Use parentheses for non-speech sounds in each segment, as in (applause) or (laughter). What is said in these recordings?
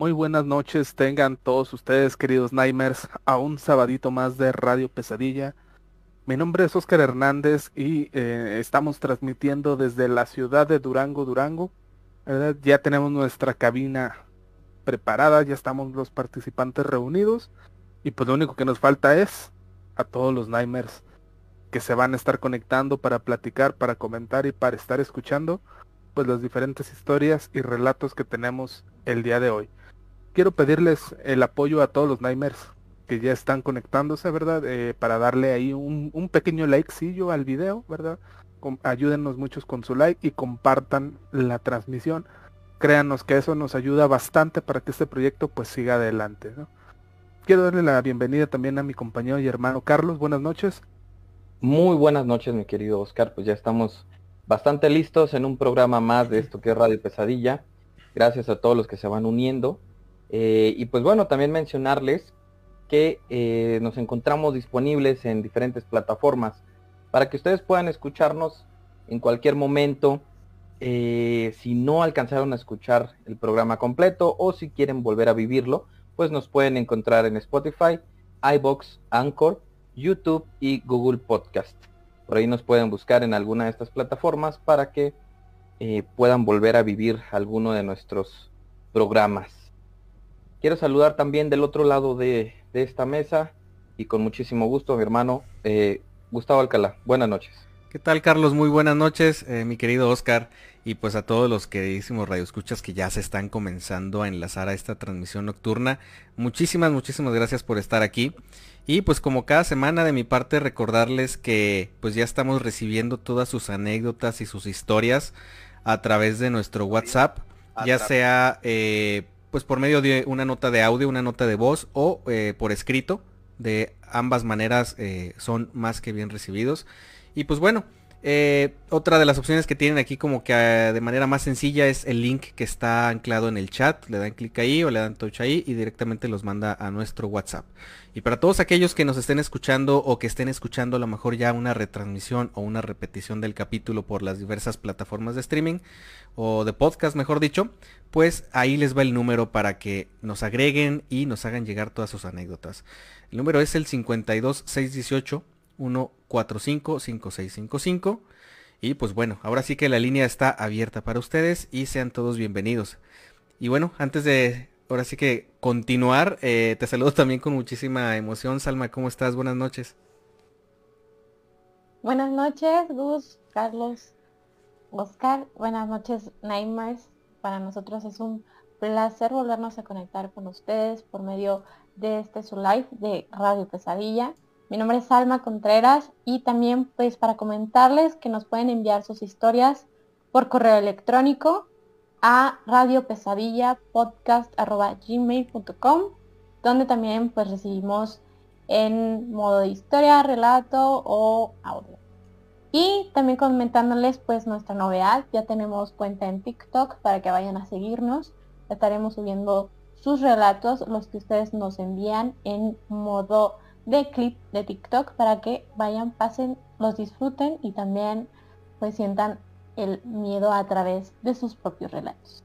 Muy buenas noches tengan todos ustedes, queridos Nightmares, a un sabadito más de Radio Pesadilla. Mi nombre es Oscar Hernández y eh, estamos transmitiendo desde la ciudad de Durango, Durango. Ya tenemos nuestra cabina preparada, ya estamos los participantes reunidos y pues lo único que nos falta es a todos los Nightmares que se van a estar conectando para platicar, para comentar y para estar escuchando pues las diferentes historias y relatos que tenemos el día de hoy quiero pedirles el apoyo a todos los Nightmares que ya están conectándose, ¿verdad? Eh, para darle ahí un, un pequeño likecillo al video, ¿verdad? ayúdenos muchos con su like y compartan la transmisión. Créanos que eso nos ayuda bastante para que este proyecto pues siga adelante, ¿no? Quiero darle la bienvenida también a mi compañero y hermano Carlos. Buenas noches. Muy buenas noches, mi querido Oscar. Pues ya estamos bastante listos en un programa más de esto que es Radio Pesadilla. Gracias a todos los que se van uniendo. Eh, y pues bueno, también mencionarles que eh, nos encontramos disponibles en diferentes plataformas para que ustedes puedan escucharnos en cualquier momento. Eh, si no alcanzaron a escuchar el programa completo o si quieren volver a vivirlo, pues nos pueden encontrar en Spotify, iBox, Anchor, YouTube y Google Podcast. Por ahí nos pueden buscar en alguna de estas plataformas para que puedan volver a vivir alguno de nuestros programas. Quiero saludar también del otro lado de, esta mesa y con muchísimo gusto mi hermano eh, Gustavo Alcalá. Buenas noches. ¿Qué tal Carlos? Muy buenas noches, eh, mi querido Oscar, y pues a todos los queridísimos radioescuchas que ya se están comenzando a enlazar a esta transmisión nocturna. Muchísimas, muchísimas gracias por estar aquí. Y pues como cada semana de mi parte recordarles que pues ya estamos recibiendo todas sus anécdotas y sus historias a través de nuestro WhatsApp, ya sea eh, pues por medio de una nota de audio, una nota de voz o eh, por escrito. De ambas maneras eh, son más que bien recibidos. Y pues bueno, eh, otra de las opciones que tienen aquí como que de manera más sencilla es el link que está anclado en el chat. Le dan clic ahí o le dan touch ahí y directamente los manda a nuestro WhatsApp. Y para todos aquellos que nos estén escuchando o que estén escuchando a lo mejor ya una retransmisión o una repetición del capítulo por las diversas plataformas de streaming o de podcast mejor dicho, pues ahí les va el número para que nos agreguen y nos hagan llegar todas sus anécdotas. El número es el 52618 145 5655 y pues bueno, ahora sí que la línea está abierta para ustedes y sean todos bienvenidos. Y bueno, antes de ahora sí que continuar. Eh, te saludo también con muchísima emoción. Salma, ¿cómo estás? Buenas noches. Buenas noches, Gus, Carlos, Oscar. Buenas noches, Nightmares. Para nosotros es un placer volvernos a conectar con ustedes por medio de este su live de Radio Pesadilla. Mi nombre es Salma Contreras y también pues para comentarles que nos pueden enviar sus historias por correo electrónico a Radio Pesadilla gmail.com donde también pues recibimos en modo de historia, relato o audio. Y también comentándoles pues nuestra novedad, ya tenemos cuenta en TikTok para que vayan a seguirnos. Estaremos subiendo sus relatos, los que ustedes nos envían en modo de clip de TikTok para que vayan, pasen, los disfruten y también pues sientan el miedo a través de sus propios relatos.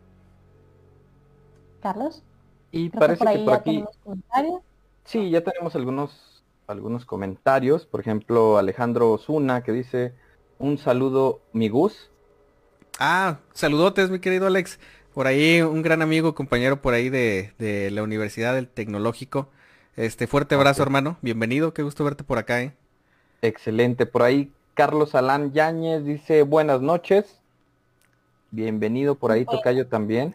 Carlos. Y parece que por aquí... Sí, ya tenemos algunos, algunos comentarios. Por ejemplo, Alejandro Osuna que dice, un saludo, mi Gus. Ah, saludotes, mi querido Alex. Por ahí, un gran amigo, compañero por ahí de, de la Universidad del Tecnológico. Este, fuerte abrazo, hermano. Bienvenido, qué gusto verte por acá, ¿eh? Excelente. Por ahí Carlos Alán Yáñez dice buenas noches. Bienvenido por ahí, Tocayo también.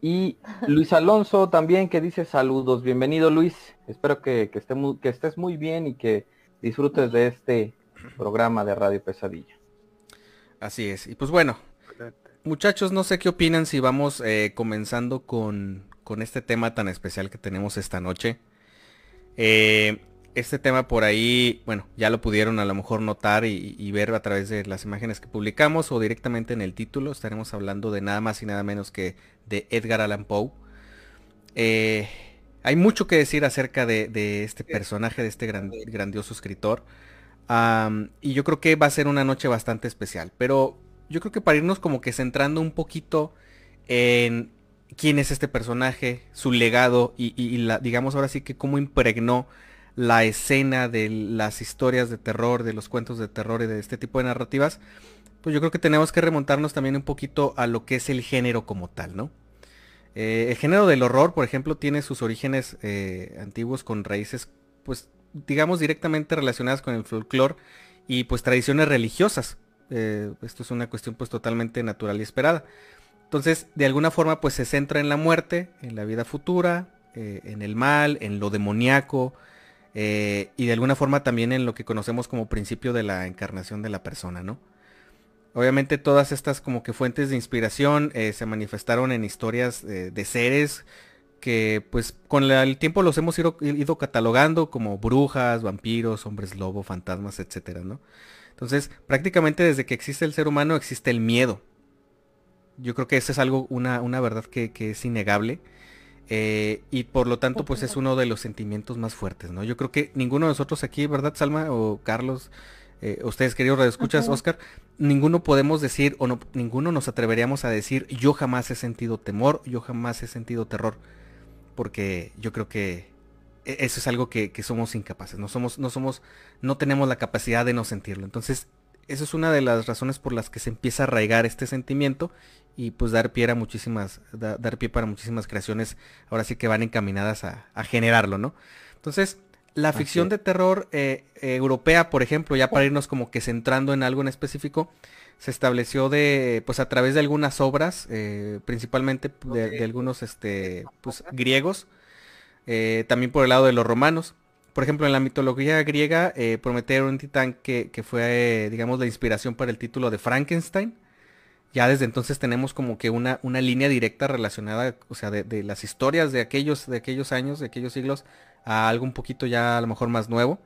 Y Luis Alonso también que dice saludos. Bienvenido Luis. Espero que, que, que estés muy bien y que disfrutes de este programa de Radio Pesadilla. Así es. Y pues bueno, muchachos, no sé qué opinan si vamos eh, comenzando con, con este tema tan especial que tenemos esta noche. Eh, este tema por ahí, bueno, ya lo pudieron a lo mejor notar y, ver a través de las imágenes que publicamos o directamente en el título. Estaremos hablando de nada más y nada menos que de Edgar Allan Poe. Eh, hay mucho que decir acerca de, este personaje, de este grandioso escritor. y yo creo que va a ser una noche bastante especial. Pero yo creo que para irnos como que centrando un poquito en quién es este personaje, su legado y, digamos ahora sí que cómo impregnó la escena de las historias de terror, de los cuentos de terror y de este tipo de narrativas, pues yo creo que tenemos que remontarnos también un poquito a lo que es el género como tal, ¿no? Eh, el género del horror, por ejemplo, tiene sus orígenes eh, antiguos con raíces, pues, digamos, directamente relacionadas con el folclore y pues tradiciones religiosas. Eh, esto es una cuestión pues totalmente natural y esperada. Entonces, de alguna forma, pues se centra en la muerte, en la vida futura, en el mal, en lo demoníaco, y de alguna forma también en lo que conocemos como principio de la encarnación de la persona, ¿no? Obviamente todas estas como que fuentes de inspiración eh, se manifestaron en historias eh, de seres que pues con el tiempo los hemos ido, catalogando como brujas, vampiros, hombres lobo, fantasmas, etcétera, ¿no? Entonces, prácticamente desde que existe el ser humano existe el miedo. Yo creo que eso es algo, una, una verdad que, es innegable. Eh, y por lo tanto, pues es uno de los sentimientos más fuertes, ¿no? Yo creo que ninguno de nosotros aquí, ¿verdad, Salma o Carlos? Eh, ustedes queridos redescuchas, Oscar, ninguno podemos decir o no, ninguno nos atreveríamos a decir yo jamás he sentido temor, yo jamás he sentido terror, porque yo creo que e, eso es algo que, somos incapaces, no somos, no somos, no tenemos la capacidad de no sentirlo. Entonces, eso es una de las razones por las que se empieza a arraigar este sentimiento y pues dar pie a muchísimas, dar pie para muchísimas creaciones, ahora sí que van encaminadas a, a generarlo, ¿no? Entonces, la ficción de terror eh, europea, por ejemplo, ya para irnos como que centrando en algo en específico, se estableció de, pues a través de algunas obras, eh, principalmente de, algunos este, pues, griegos, eh, también por el lado de los romanos. Por ejemplo, en la mitología griega, Prometeo era un titán que, fue, digamos, la inspiración para el título de Frankenstein. Ya desde entonces tenemos como que una, una línea directa relacionada, o sea, de, de, las historias de aquellos, de aquellos años, de aquellos siglos, a algo un poquito ya a lo mejor más nuevo.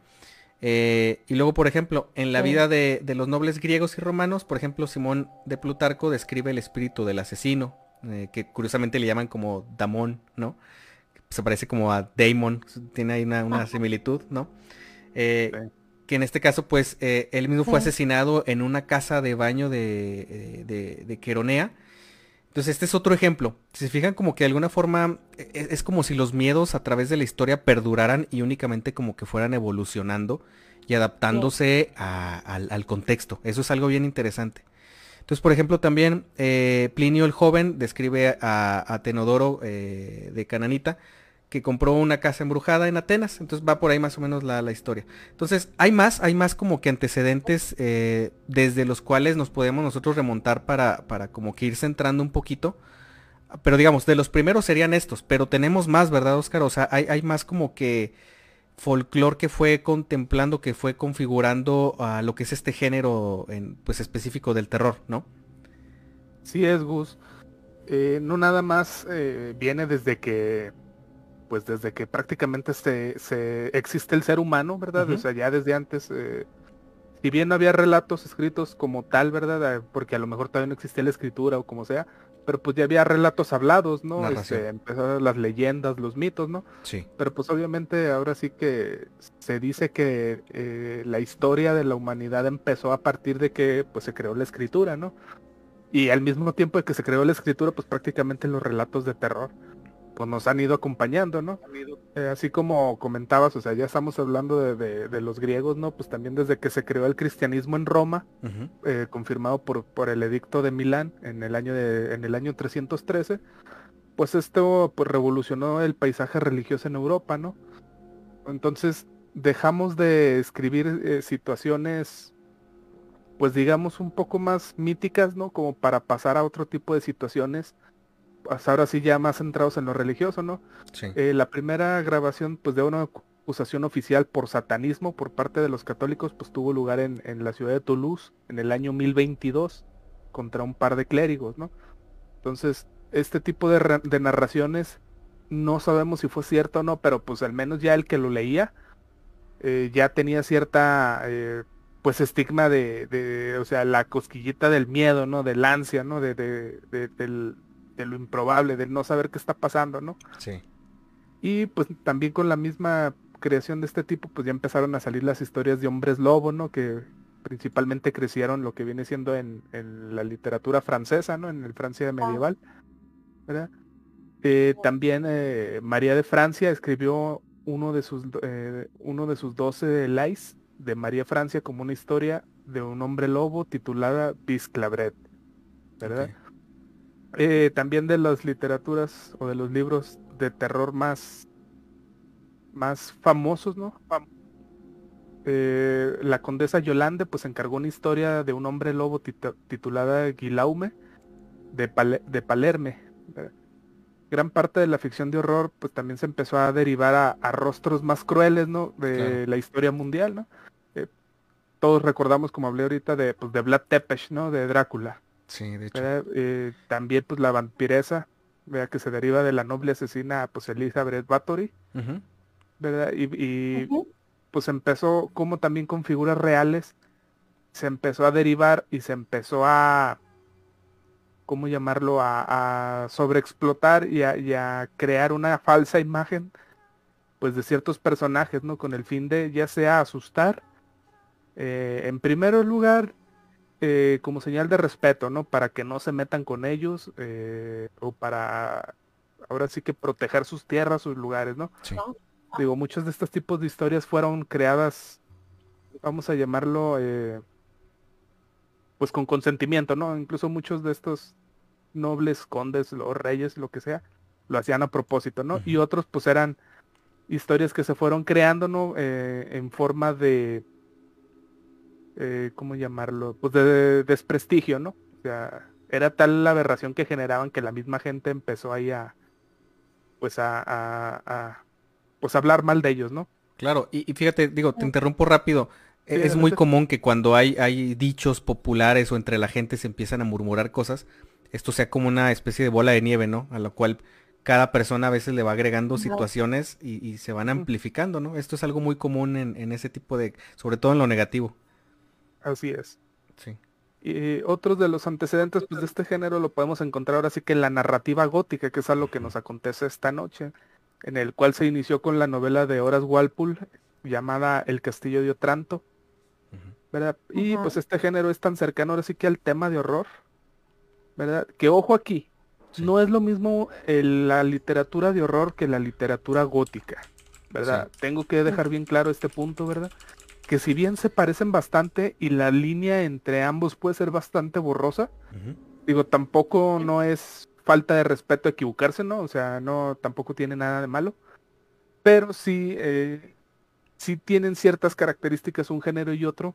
Eh, y luego, por ejemplo, en la vida de, los nobles griegos y romanos, por ejemplo, Simón de Plutarco describe el espíritu del asesino, eh, que curiosamente le llaman como Damón, ¿no? Se parece como a Daemon, tiene ahí una, similitud, ¿no? Eh, que en este caso, pues, él mismo fue asesinado en una casa de baño de, de, de Queronea entonces este es otro ejemplo. Si se fijan como que de alguna forma e, e, es, como si los miedos a través de la historia perduraran y únicamente como que fueran evolucionando y adaptándose al, contexto. Eso es algo bien interesante. Entonces, por ejemplo, también eh, Plinio el joven describe a, Tenodoro eh, de Cananita que compró una casa embrujada en Atenas. Entonces va por ahí más o menos la, historia. Entonces hay más, hay más como que antecedentes eh, desde los cuales nos podemos nosotros remontar para, para como que ir centrando un poquito. Pero digamos, de los primeros serían estos, pero tenemos más, ¿verdad, Oscar? O sea, hay, hay más como que folclore que fue contemplando, que fue configurando a lo que es este género en, pues específico del terror, ¿no? Sí es, Gus. Eh, no nada más eh, viene desde que pues desde que prácticamente se, se existe el ser humano, ¿verdad? O sea, ya desde antes, eh, si bien no había relatos escritos como tal, ¿verdad? Eh, porque a lo mejor todavía no existía la escritura o como sea, pero pues ya había relatos hablados, ¿no? Este, empezaron las leyendas, los mitos, ¿no? Sí. Pero pues obviamente ahora sí que se dice que eh, la historia de la humanidad empezó a partir de que pues se creó la escritura, ¿no? Y al mismo tiempo de que se creó la escritura, pues prácticamente los relatos de terror pues nos han ido acompañando, ¿no? Eh, así como comentabas, o sea, ya estamos hablando de, los griegos, ¿no? Pues también desde que se creó el cristianismo en Roma, eh, confirmado por, por el edicto de Milán en el año de, en el año 313, pues esto pues revolucionó el paisaje religioso en Europa, ¿no? Entonces dejamos de escribir eh, situaciones pues digamos un poco más míticas, ¿no? Como para pasar a otro tipo de situaciones ahora sí ya más centrados en lo religioso, ¿no? Eh, la primera grabación pues de una acusación oficial por satanismo por parte de los católicos pues tuvo lugar en, la ciudad de Toulouse en el año 1022 contra un par de clérigos, ¿no? Entonces, este tipo de, narraciones no sabemos si fue cierto o no, pero pues al menos ya el que lo leía eh, ya tenía cierta eh, pues estigma de, o sea, la cosquillita del miedo, ¿no? Del ansia, ¿no? De, del, de lo improbable, de no saber qué está pasando, ¿no? Sí. Y pues también con la misma creación de este tipo, pues ya empezaron a salir las historias de hombres lobo, ¿no? Que principalmente crecieron lo que viene siendo en, la literatura francesa, ¿no? En el Francia medieval, ¿verdad? Eh, también eh, María de Francia escribió uno de sus eh, uno de sus 12 lais de María Francia como una historia de un hombre lobo titulada Bisclavret, ¿verdad? También de las literaturas o de los libros de terror más más famosos, ¿no? la condesa Yolande pues encargó una historia de un hombre lobo titulada Guilaume de, de Palerme. Gran parte de la ficción de horror pues también se empezó a derivar a, rostros más crueles, ¿no? De la historia mundial, ¿no? Eh, todos recordamos, como hablé ahorita, de, pues, de Vlad Tepes, ¿no? De Drácula. Sí, de hecho. Eh, también pues la vampiresa, vea que se deriva de la noble asesina pues Elizabeth Bathory, ¿verdad? Y, pues empezó como también con figuras reales, se empezó a derivar y se empezó a ¿cómo llamarlo? A, sobreexplotar y a, crear una falsa imagen, pues de ciertos personajes, ¿no? Con el fin de ya sea asustar, eh, en primer lugar, eh, como señal de respeto, ¿no? Para que no se metan con ellos eh, o para, ahora sí que proteger sus tierras, sus lugares, ¿no? Digo, muchos de estos tipos de historias fueron creadas, vamos a llamarlo, pues con consentimiento, ¿no? Incluso muchos de estos nobles, condes o reyes, lo que sea, lo hacían a propósito, ¿no? Y otros pues eran historias que se fueron creando, ¿no? Eh, en forma de, eh, ¿cómo llamarlo? Pues de, desprestigio, ¿no? O sea, era tal la aberración que generaban que la misma gente empezó ahí a, pues a, a, pues hablar mal de ellos, ¿no? Claro, y, fíjate, digo, te interrumpo rápido. Es muy común que cuando hay, hay dichos populares o entre la gente se empiezan a murmurar cosas, esto sea como una especie de bola de nieve, ¿no? A lo cual cada persona a veces le va agregando situaciones y, se van amplificando, ¿no? Esto es algo muy común en, ese tipo de, sobre todo en lo negativo. Así es. Sí. Y otros de los antecedentes pues, de este género lo podemos encontrar ahora sí que en la narrativa gótica, que es algo que nos acontece esta noche, en el cual se inició con la novela de Horace Walpole llamada El Castillo de Otranto. ¿verdad? Y pues este género es tan cercano ahora sí que al tema de horror, ¿verdad? Que ojo aquí, no es lo mismo la literatura de horror que la literatura gótica, ¿verdad? Tengo que dejar bien claro este punto, ¿verdad? Que si bien se parecen bastante y la línea entre ambos puede ser bastante borrosa, digo, tampoco no es falta de respeto equivocarse, ¿no? O sea, no, tampoco tiene nada de malo, pero sí, eh, sí tienen ciertas características un género y otro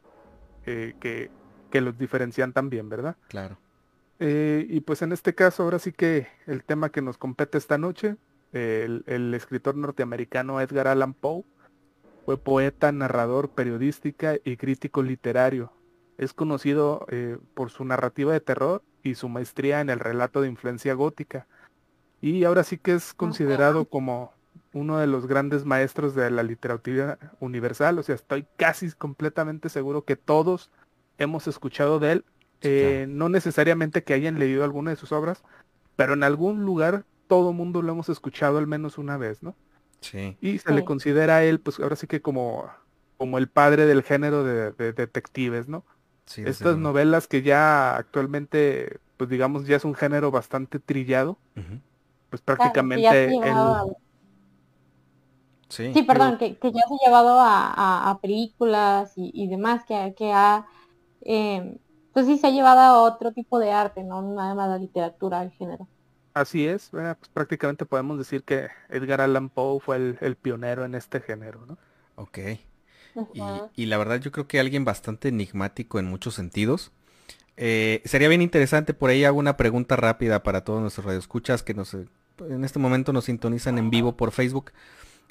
eh, que, que los diferencian también, ¿verdad? Claro. Eh, y pues en este caso, ahora sí que el tema que nos compete esta noche, el, escritor norteamericano Edgar Allan Poe fue poeta, narrador, periodística y crítico literario. Es conocido eh, por su narrativa de terror y su maestría en el relato de influencia gótica. Y ahora sí que es considerado como uno de los grandes maestros de la literatura universal. O sea, estoy casi completamente seguro que todos hemos escuchado de él eh, no necesariamente que hayan leído alguna de sus obras, pero en algún lugar todo mundo lo hemos escuchado al menos una vez, ¿no? Sí. Y se le considera a él, pues ahora sí que como, como el padre del género de, detectives, ¿no? Sí, Estas novelas que ya actualmente, pues digamos, ya es un género bastante trillado, pues prácticamente Sí, sí, perdón, que, ya se ha llevado a, películas y, demás, que, que ha eh, pues sí se ha llevado a otro tipo de arte, no nada más la literatura el género. Así es, pues prácticamente podemos decir que Edgar Allan Poe fue el, pionero en este género, ¿no? Ok. y, la verdad yo creo que alguien bastante enigmático en muchos sentidos. Eh, sería bien interesante, por ahí hago una pregunta rápida para todos nuestros radioescuchas que nos, en este momento nos sintonizan en vivo por Facebook.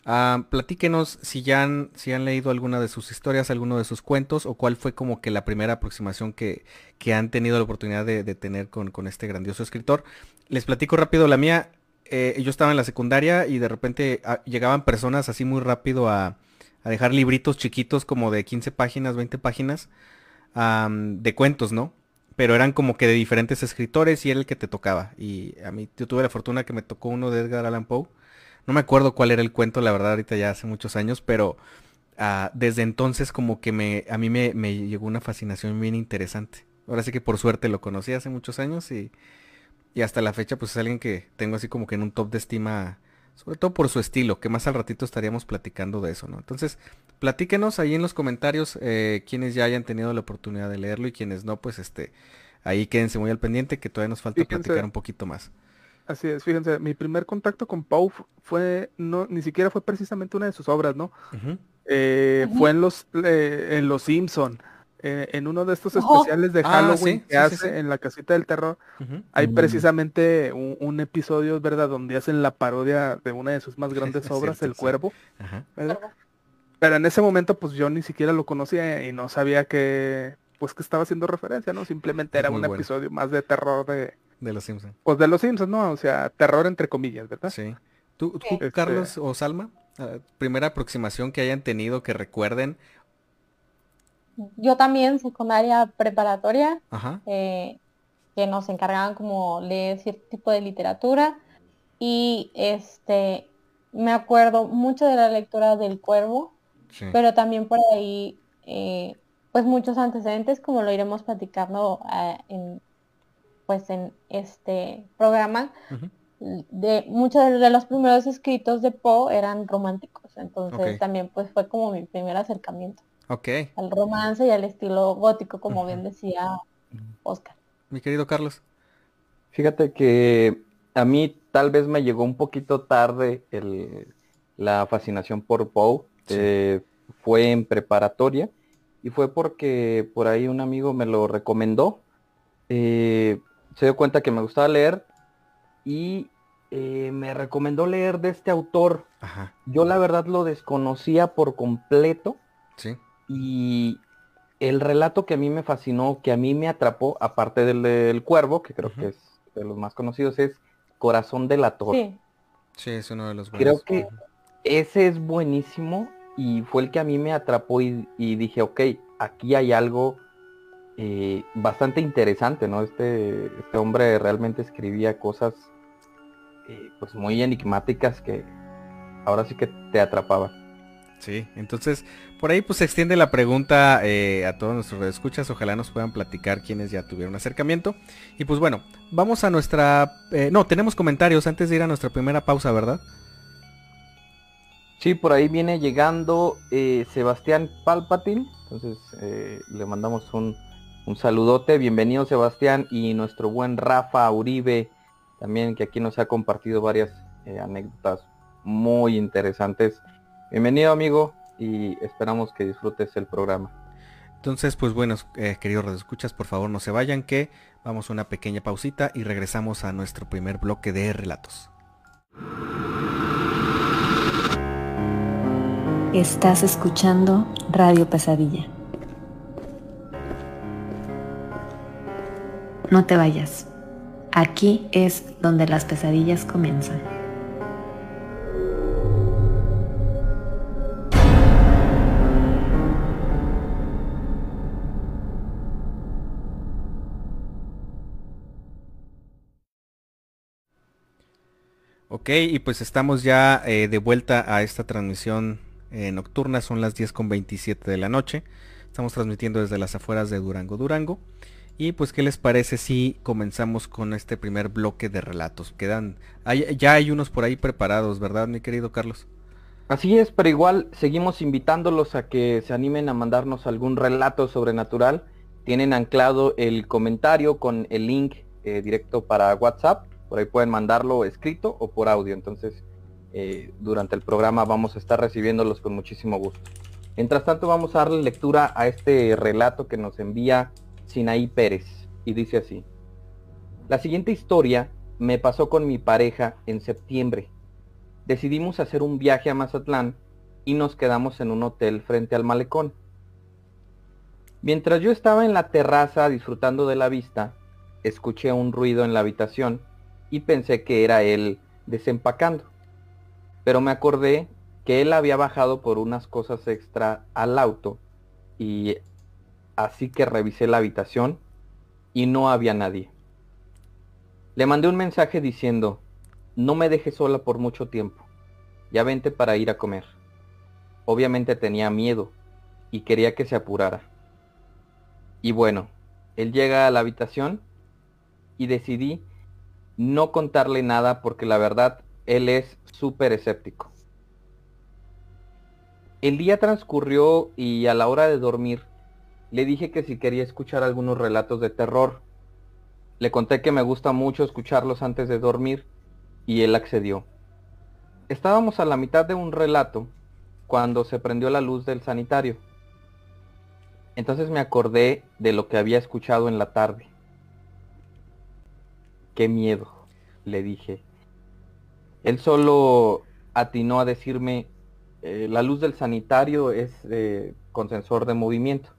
Ah, platíquenos si ya han, si han leído alguna de sus historias, alguno de sus cuentos, o cuál fue como que la primera aproximación que, han tenido la oportunidad de, tener con, este grandioso escritor. Les platico rápido la mía. Eh, yo estaba en la secundaria y de repente ah, llegaban personas así muy rápido a, dejar libritos chiquitos como de 15 páginas, 20 páginas de cuentos, ¿no? Pero eran como que de diferentes escritores y era el que te tocaba. Y a mí yo tuve la fortuna que me tocó uno de Edgar Allan Poe no me acuerdo cuál era el cuento, la verdad, ahorita ya hace muchos años, pero ah, desde entonces como que me, a mí me, llegó una fascinación bien interesante. Ahora sí que por suerte lo conocí hace muchos años y Y hasta la fecha, pues es alguien que tengo así como que en un top de estima, sobre todo por su estilo, que más al ratito estaríamos platicando de eso, ¿no? Entonces, platíquenos ahí en los comentarios eh, quienes ya hayan tenido la oportunidad de leerlo y quienes no, pues este, ahí quédense muy al pendiente que todavía nos falta platicar un poquito más. Así es, fíjense, mi primer contacto con Pau fue, no, ni siquiera fue precisamente una de sus obras, ¿no? Eh, fue en los, eh, en Los Simpson, eh, en uno de estos especiales de ah, Halloween que hace en la casita del terror. Hay mm. precisamente un, episodio, ¿verdad? Donde hacen la parodia de una de sus más (laughs) grandes obras, El Cuervo. Pero en ese momento, pues yo ni siquiera lo conocía y no sabía que, pues que estaba haciendo referencia, ¿no? Simplemente era un episodio más de terror de de los Simpsons. Pues de los Simpsons, ¿no? O sea, terror entre comillas, ¿verdad? Sí. ¿Tú, este Carlos o Salma? Ah, primera aproximación que hayan tenido que recuerden. Yo también, secundaria preparatoria, eh, que nos encargaban como leer cierto tipo de literatura. Y este me acuerdo mucho de la lectura del cuervo, pero también por ahí eh, pues muchos antecedentes como lo iremos platicando eh, en pues en este programa, de muchos de los primeros escritos de Poe eran románticos, entonces también pues fue como mi primer acercamiento. Al romance y al estilo gótico, como bien decía Oscar. Mi querido Carlos. Fíjate que a mí tal vez me llegó un poquito tarde el, la fascinación por Poe. Eh, fue en preparatoria y fue porque por ahí un amigo me lo recomendó. Eh, se dio cuenta que me gustaba leer y eh, me recomendó leer de este autor. Yo la verdad lo desconocía por completo. Sí. Y el relato que a mí me fascinó, que a mí me atrapó, aparte del, del cuervo, que creo que es de los más conocidos, es Corazón del Ator. Sí. sí, es uno de los buenos. Creo que ese es buenísimo y fue el que a mí me atrapó y, y dije, ok, aquí hay algo eh, bastante interesante, ¿no? Este, este hombre realmente escribía cosas eh, pues muy enigmáticas que ahora sí que te atrapaban. Sí, entonces por ahí pues se extiende la pregunta eh, a todos nuestros escuchas, ojalá nos puedan platicar quienes ya tuvieron acercamiento. Y pues bueno, vamos a nuestra... no, tenemos comentarios antes de ir a nuestra primera pausa, ¿verdad? Sí, por ahí viene llegando Sebastián Palpatin, entonces le mandamos un, un saludote, bienvenido Sebastián y nuestro buen Rafa Uribe, también que aquí nos ha compartido varias eh, anécdotas muy interesantes. Bienvenido amigo y esperamos que disfrutes el programa. Entonces, pues bueno, eh, queridos escuchas, por favor no se vayan que vamos a una pequeña pausita y regresamos a nuestro primer bloque de relatos. Estás escuchando Radio Pesadilla. No te vayas. Aquí es donde las pesadillas comienzan. Ok, y pues estamos ya eh, de vuelta a esta transmisión eh, nocturna, son las 10 con 27 de la noche. Estamos transmitiendo desde las afueras de Durango, Durango. Y pues, ¿qué les parece si comenzamos con este primer bloque de relatos? Quedan, ya hay unos por ahí preparados, ¿verdad, mi querido Carlos? Así es, pero igual seguimos invitándolos a que se animen a mandarnos algún relato sobrenatural. Tienen anclado el comentario con el link eh, directo para WhatsApp. Por ahí pueden mandarlo escrito o por audio. Entonces, eh, durante el programa vamos a estar recibiéndolos con muchísimo gusto. Mientras tanto, vamos a darle lectura a este relato que nos envía Sinaí Pérez y dice así. La siguiente historia me pasó con mi pareja en septiembre. Decidimos hacer un viaje a Mazatlán y nos quedamos en un hotel frente al malecón. Mientras yo estaba en la terraza disfrutando de la vista, escuché un ruido en la habitación y pensé que era él desempacando. Pero me acordé que él había bajado por unas cosas extra al auto y así que revisé la habitación y no había nadie. Le mandé un mensaje diciendo, no me dejes sola por mucho tiempo, ya vente para ir a comer. Obviamente tenía miedo y quería que se apurara. Y bueno, él llega a la habitación y decidí no contarle nada porque la verdad él es súper escéptico. El día transcurrió y a la hora de dormir le dije que si quería escuchar algunos relatos de terror. Le conté que me gusta mucho escucharlos antes de dormir y él accedió. Estábamos a la mitad de un relato cuando se prendió la luz del sanitario. Entonces me acordé de lo que había escuchado en la tarde. Qué miedo, le dije. Él solo atinó a decirme, eh, la luz del sanitario es con sensor de movimiento.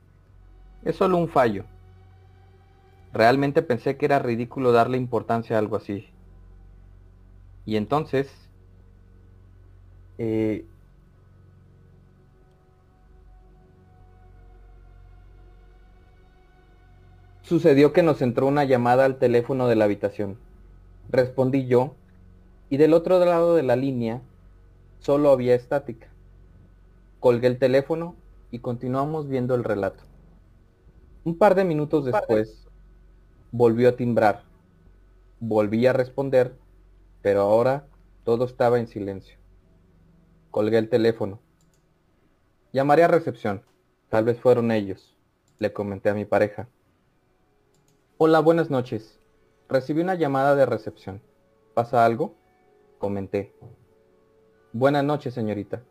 Es solo un fallo. Realmente pensé que era ridículo darle importancia a algo así. Y entonces, eh, sucedió que nos entró una llamada al teléfono de la habitación. Respondí yo, y del otro lado de la línea solo había estática. Colgué el teléfono y continuamos viendo el relato. Un par de minutos después, volvió a timbrar. Volví a responder, pero ahora todo estaba en silencio. Colgué el teléfono. Llamaré a recepción. Tal vez fueron ellos, le comenté a mi pareja. Hola, buenas noches. Recibí una llamada de recepción. ¿Pasa algo? Comenté. Buenas noches, señorita.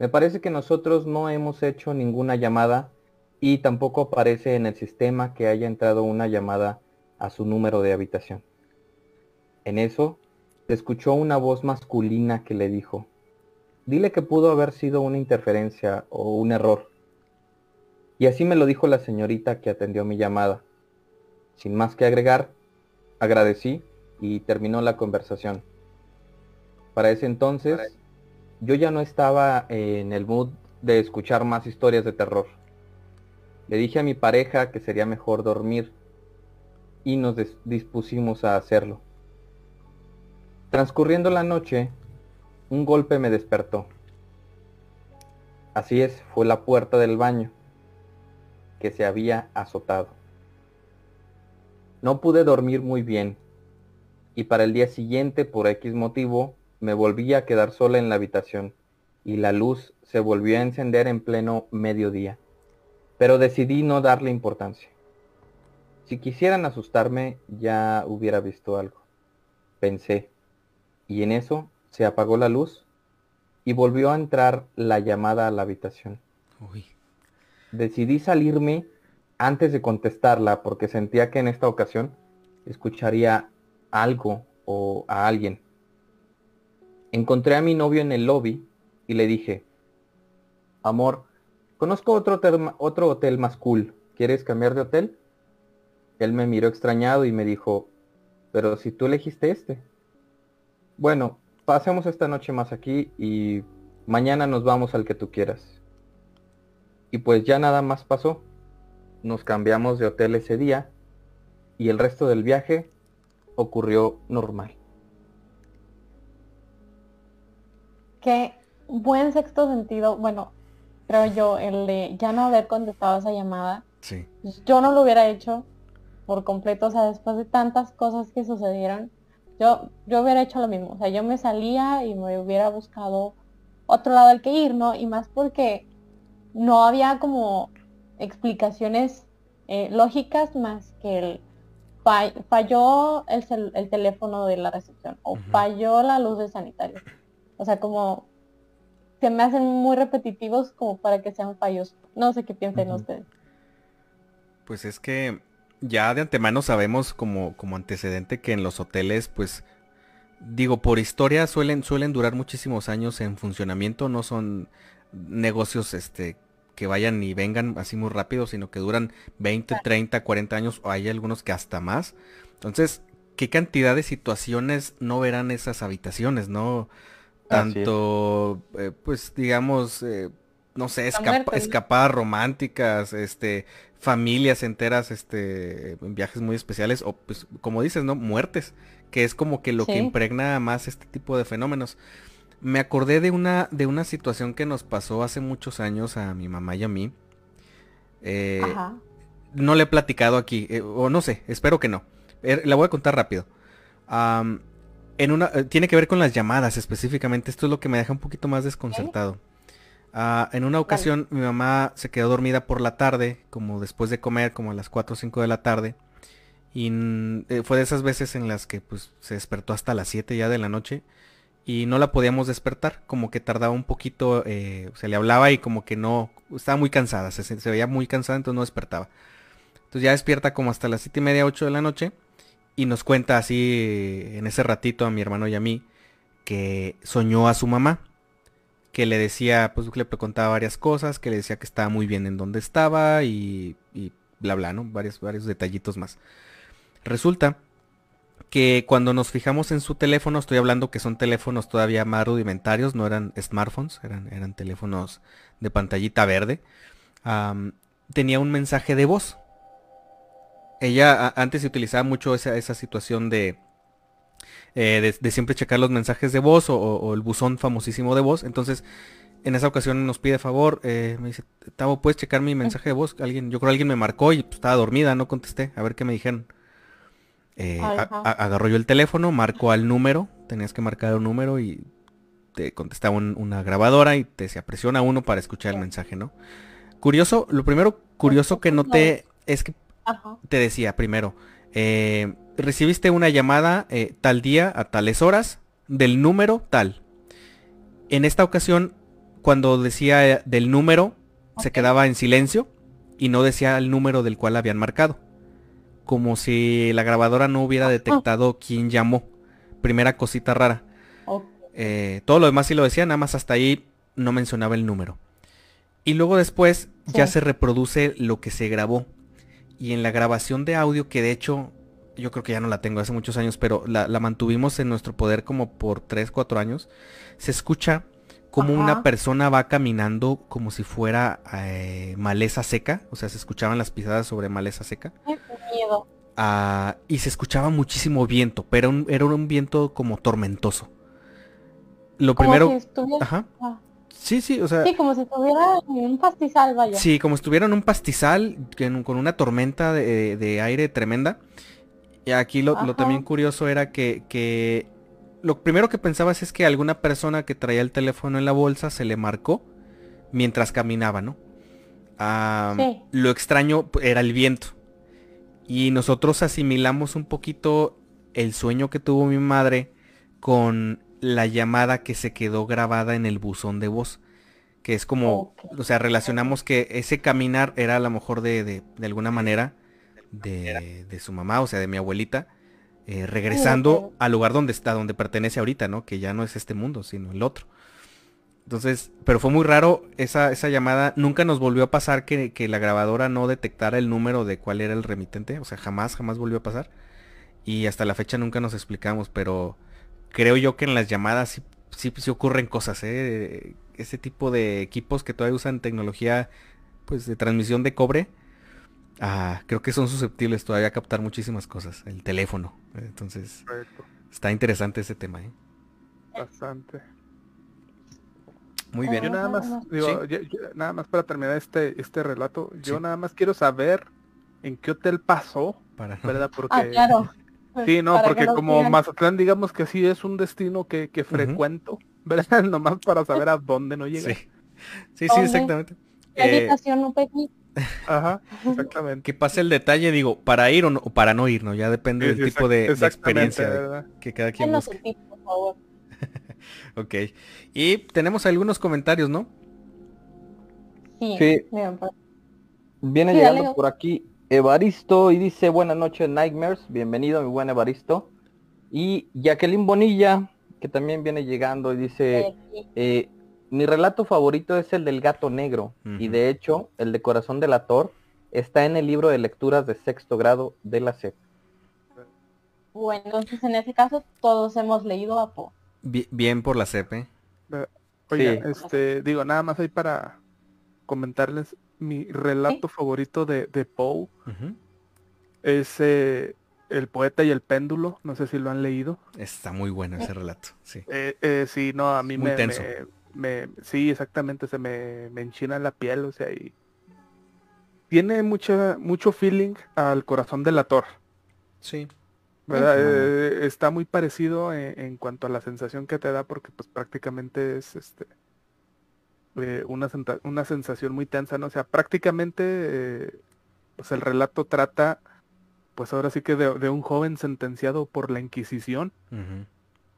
Me parece que nosotros no hemos hecho ninguna llamada y tampoco aparece en el sistema que haya entrado una llamada a su número de habitación. En eso, se escuchó una voz masculina que le dijo, dile que pudo haber sido una interferencia o un error. Y así me lo dijo la señorita que atendió mi llamada. Sin más que agregar, agradecí y terminó la conversación. Para ese entonces, yo ya no estaba en el mood de escuchar más historias de terror. Le dije a mi pareja que sería mejor dormir y nos dispusimos a hacerlo. Transcurriendo la noche, un golpe me despertó. Así es, fue la puerta del baño que se había azotado. No pude dormir muy bien y para el día siguiente, por X motivo, me volví a quedar sola en la habitación y la luz se volvió a encender en pleno mediodía pero decidí no darle importancia. Si quisieran asustarme, ya hubiera visto algo. Pensé, y en eso se apagó la luz y volvió a entrar la llamada a la habitación. Decidí salirme antes de contestarla porque sentía que en esta ocasión escucharía algo o a alguien. Encontré a mi novio en el lobby y le dije, amor, Conozco otro hotel, otro hotel más cool. ¿Quieres cambiar de hotel? Él me miró extrañado y me dijo, pero si tú elegiste este. Bueno, pasemos esta noche más aquí y mañana nos vamos al que tú quieras. Y pues ya nada más pasó. Nos cambiamos de hotel ese día y el resto del viaje ocurrió normal. Qué buen sexto sentido. Bueno, creo yo, el de ya no haber contestado esa llamada. Sí. Yo no lo hubiera hecho por completo, o sea, después de tantas cosas que sucedieron, yo, yo hubiera hecho lo mismo. O sea, yo me salía y me hubiera buscado otro lado al que ir, ¿no? Y más porque no había como explicaciones eh, lógicas más que el falló el, el, teléfono de la recepción o falló la luz de sanitario. O sea, como se me hacen muy repetitivos como para que sean fallos. No sé qué piensen ustedes. Pues es que ya de antemano sabemos como, como antecedente que en los hoteles, pues, digo, por historia suelen, suelen durar muchísimos años en funcionamiento, no son negocios este que vayan y vengan así muy rápido, sino que duran 20, 30, 40 años, o hay algunos que hasta más. Entonces, ¿qué cantidad de situaciones no verán esas habitaciones, no? tanto, eh, pues digamos, eh, no sé, escapadas románticas, este, familias enteras, este, en viajes muy especiales, o pues, como dices, ¿no? Muertes, que es como que lo que impregna más este tipo de fenómenos. Me acordé de una, de una situación que nos pasó hace muchos años a mi mamá y a mí. Eh, no le he platicado aquí, o no sé, espero que no. la voy a contar rápido. en una, eh, tiene que ver con las llamadas específicamente. Esto es lo que me deja un poquito más desconcertado. Ah, en una ocasión mi mamá se quedó dormida por la tarde, como después de comer, como a las 4 o 5 de la tarde. Y eh, fue de esas veces en las que pues se despertó hasta las 7 ya de la noche y no la podíamos despertar, como que tardaba un poquito, eh, se le hablaba y como que no, estaba muy cansada, se, se, veía muy cansada, entonces no despertaba. Entonces ya despierta como hasta las 7 y media, 8 de la noche y nos cuenta así en ese ratito a mi hermano y a mí que soñó a su mamá, que le decía, pues le contaba varias cosas, que le decía que estaba muy bien en donde estaba y, y bla bla, ¿no? Varios, varios detallitos más. Resulta que cuando nos fijamos en su teléfono, estoy hablando que son teléfonos todavía más rudimentarios, no eran smartphones, eran, eran teléfonos de pantallita verde, tenía un mensaje de voz. Ella antes se utilizaba mucho esa, situación de, eh, de, siempre checar los mensajes de voz o, el buzón famosísimo de voz. Entonces, en esa ocasión nos pide favor, eh, me dice, Tavo, ¿puedes checar mi mensaje de voz? Alguien, yo creo que alguien me marcó y pues, estaba dormida, no contesté, a ver qué me dijeron. Eh, agarró yo el teléfono, marcó al número, tenías que marcar un número y te contestaba una grabadora y te se apresiona uno para escuchar el mensaje, ¿no? Curioso, lo primero curioso que noté es que te decía primero, eh, recibiste una llamada eh, tal día a tales horas del número tal. En esta ocasión, cuando decía del número, se quedaba en silencio y no decía el número del cual habían marcado como si la grabadora no hubiera detectado quién llamó. Primera cosita rara. Eh, todo lo demás sí lo decía, nada más hasta ahí no mencionaba el número. Y luego después ya se reproduce lo que se grabó. Y en la grabación de audio, que de hecho yo creo que ya no la tengo hace muchos años, pero la, la mantuvimos en nuestro poder como por 3, 4 años, se escucha como una persona va caminando como si fuera eh, maleza seca, o sea, se escuchaban las pisadas sobre maleza seca. Miedo. Ah, y se escuchaba muchísimo viento, pero era un viento como tormentoso. Lo primero... Ajá. Ah. Sí, sí, o sea... Sí, como si estuviera en un pastizal, vaya. Sí, como si estuviera en un pastizal con una tormenta de, aire tremenda. Y aquí lo, lo, también curioso era que, que lo primero que pensabas es que alguna persona que traía el teléfono en la bolsa se le marcó mientras caminaba, ¿no? Lo extraño era el viento. Y nosotros asimilamos un poquito el sueño que tuvo mi madre con la llamada que se quedó grabada en el buzón de voz. Que es como, o sea, relacionamos que ese caminar era a lo mejor de, de, de alguna manera de, de, su mamá, o sea, de mi abuelita eh, regresando al lugar donde está, donde pertenece ahorita, ¿no? Que ya no es este mundo, sino el otro. Entonces, pero fue muy raro esa, esa llamada. Nunca nos volvió a pasar que, la grabadora no detectara el número de cuál era el remitente. O sea, jamás, jamás volvió a pasar. Y hasta la fecha nunca nos explicamos, pero creo yo que en las llamadas sí, sí, ocurren cosas, ¿eh? Ese tipo de equipos que todavía usan tecnología pues de transmisión de cobre Ah, creo que son susceptibles todavía a captar muchísimas cosas. El teléfono. Entonces, está interesante ese tema. ¿eh? Bastante. Muy bien. Yo nada más, digo, nada más para terminar este, este relato, yo nada más quiero saber en qué hotel pasó, para ¿verdad? (laughs) Porque ah, claro. Sí, no, porque como Mazatlán digamos que sí es un destino que, que frecuento, ¿verdad? (laughs) Nomás para saber a dónde no llega. Sí, sí, sí exactamente. Eh, no Ajá, (laughs) exactamente. que pase el detalle, digo, para ir o, no, para no ir, ¿no? Ya depende del tipo de, experiencia que cada quien busque. por favor. Ok. Y tenemos algunos comentarios, ¿no? Sí. Pues. Viene llegando por aquí Evaristo y dice buenas noches Nightmares, bienvenido mi buen Evaristo. Y Jacqueline Bonilla, que también viene llegando y dice, eh, mi relato favorito es el del gato negro y de hecho el de Corazón del Ator está en el libro de lecturas de sexto grado de la SEP. Bueno, entonces en ese caso todos hemos leído a Poe. Bien, por la ¿eh? Oye, este, digo, nada más ahí para comentarles mi relato favorito de, de Poe. Es eh, El poeta y el péndulo, no sé si lo han leído. Está muy bueno ese relato, sí. Eh, eh, sí, no, a mí me, me, sí, exactamente, se me, me enchina la piel, o sea, y tiene mucha, mucho feeling al corazón del ator. Sí. ¿Verdad? Eh, está muy parecido en, cuanto a la sensación que te da porque pues prácticamente es este eh, una, una sensación muy tensa, ¿no? O sea, prácticamente eh, pues el relato trata pues ahora sí que de, un joven sentenciado por la Inquisición,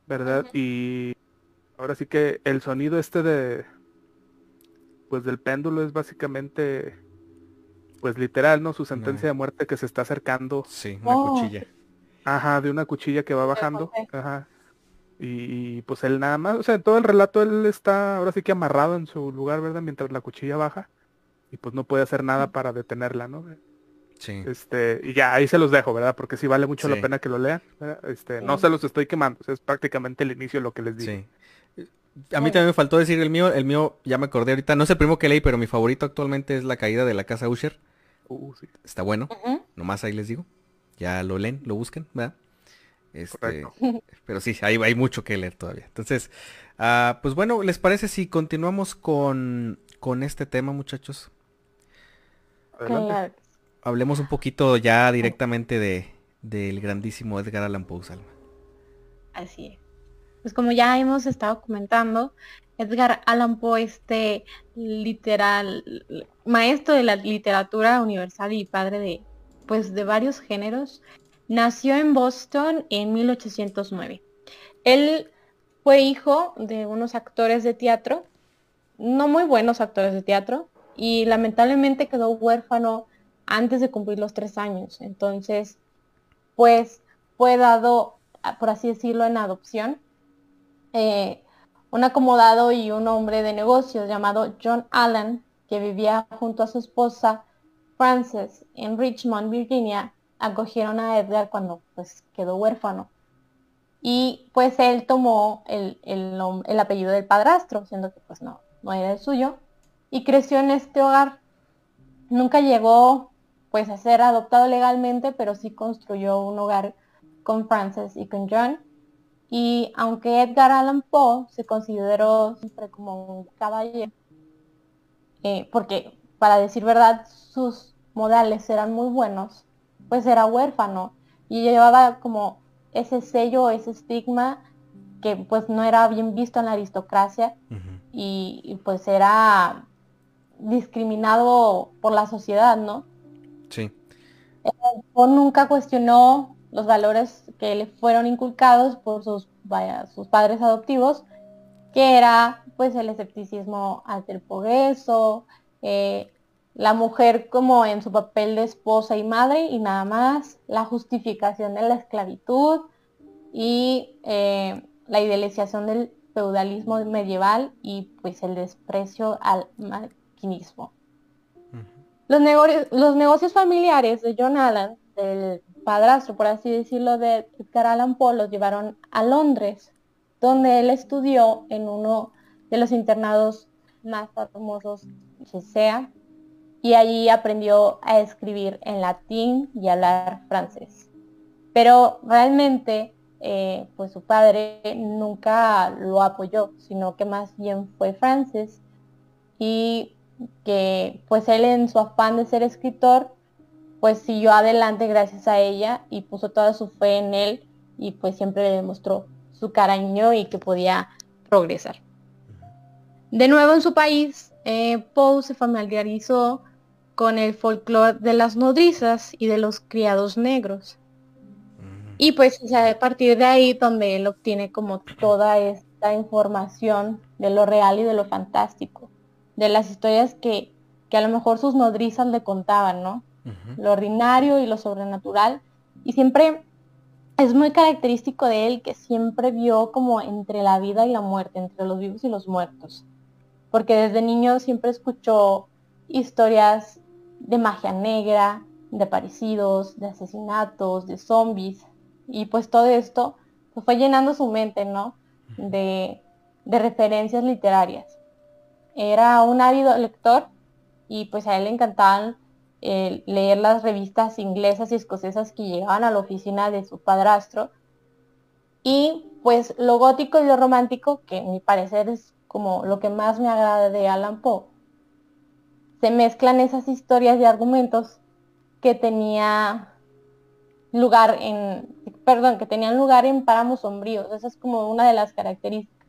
¿verdad? Y ahora sí que el sonido este de pues del péndulo es básicamente pues literal, ¿no? Su sentencia de muerte que se está acercando. Sí, una oh. cuchilla. Ajá, de una cuchilla que va bajando. Ajá. Y, pues él nada más, o sea, en todo el relato él está ahora sí que amarrado en su lugar, ¿verdad? Mientras la cuchilla baja. Y pues no puede hacer nada para detenerla, ¿no? Sí. Este, y ya ahí se los dejo, ¿verdad? Porque sí vale mucho la pena que lo lean. Este, no se los estoy quemando, es prácticamente el inicio de lo que les digo. Sí. A mí también me faltó decir el mío, el mío ya me acordé ahorita, no sé el primo que leí, pero mi favorito actualmente es La caída de la casa Usher. Uh, Está bueno, nomás ahí les digo. Ya lo leen, lo busquen, ¿verdad? Este, (laughs) pero sí, hay, hay mucho que leer todavía. Entonces, ah, pues bueno, ¿les parece si continuamos con, con este tema, muchachos? Hablemos un poquito ya directamente de del grandísimo Edgar Allan Poe, Salma. Así es. Pues como ya hemos estado comentando, Edgar Allan Poe, este literal maestro de la literatura universal y padre de pues de varios géneros, nació en Boston en 1809. Él fue hijo de unos actores de teatro, no muy buenos actores de teatro, y lamentablemente quedó huérfano antes de cumplir los tres años. Entonces, pues fue dado, por así decirlo, en adopción. Eh, un acomodado y un hombre de negocios llamado John Allen, que vivía junto a su esposa Frances en Richmond, Virginia, acogieron a Edgar cuando pues quedó huérfano. Y pues él tomó el, el, apellido del padrastro, siendo que pues no, no era el suyo, y creció en este hogar. Nunca llegó pues a ser adoptado legalmente, pero sí construyó un hogar con Frances y con John y aunque Edgar Allan Poe se consideró siempre como un caballero, eh, porque para decir verdad sus modales eran muy buenos, pues era huérfano y llevaba como ese sello, ese estigma que pues no era bien visto en la aristocracia y, pues era discriminado por la sociedad, ¿no? Sí. Poe nunca cuestionó los valores que le fueron inculcados por sus, sus padres adoptivos, que era pues el escepticismo ante el progreso, eh, la mujer como en su papel de esposa y madre y nada más, la justificación de la esclavitud y eh, la idealización del feudalismo medieval y pues el desprecio al maquinismo. los, los negocios familiares de John Allen, del padrastro, por así decirlo, de Edgar Allan Poe, los llevaron a Londres, donde él estudió en uno de los internados más famosos que sea, y allí aprendió a escribir en latín y hablar francés. Pero realmente, eh, pues su padre nunca lo apoyó, sino que más bien fue francés y que pues él en su afán de ser escritor pues siguió adelante gracias a ella y puso toda su fe en él y pues siempre le demostró su cariño y que podía progresar. De nuevo en su país, eh, Poe se familiarizó con el folclore de las nodrizas y de los criados negros. Y pues a partir de ahí donde él obtiene como toda esta información de lo real y de lo fantástico, de las historias que, que a lo mejor sus nodrizas le contaban, ¿no? lo ordinario y lo sobrenatural. Y siempre es muy característico de él que siempre vio como entre la vida y la muerte, entre los vivos y los muertos. Porque desde niño siempre escuchó historias de magia negra, de parecidos, de asesinatos, de zombies. Y pues todo esto pues, fue llenando su mente, ¿no? De, de referencias literarias. Era un ávido lector y pues a él le encantaban leer las revistas inglesas y escocesas que llegaban a la oficina de su padrastro. Y pues lo gótico y lo romántico, que en mi parecer es como lo que más me agrada de Alan Poe, se mezclan esas historias y argumentos que tenía lugar en perdón, que tenían lugar en páramos sombríos. Esa es como una de las características.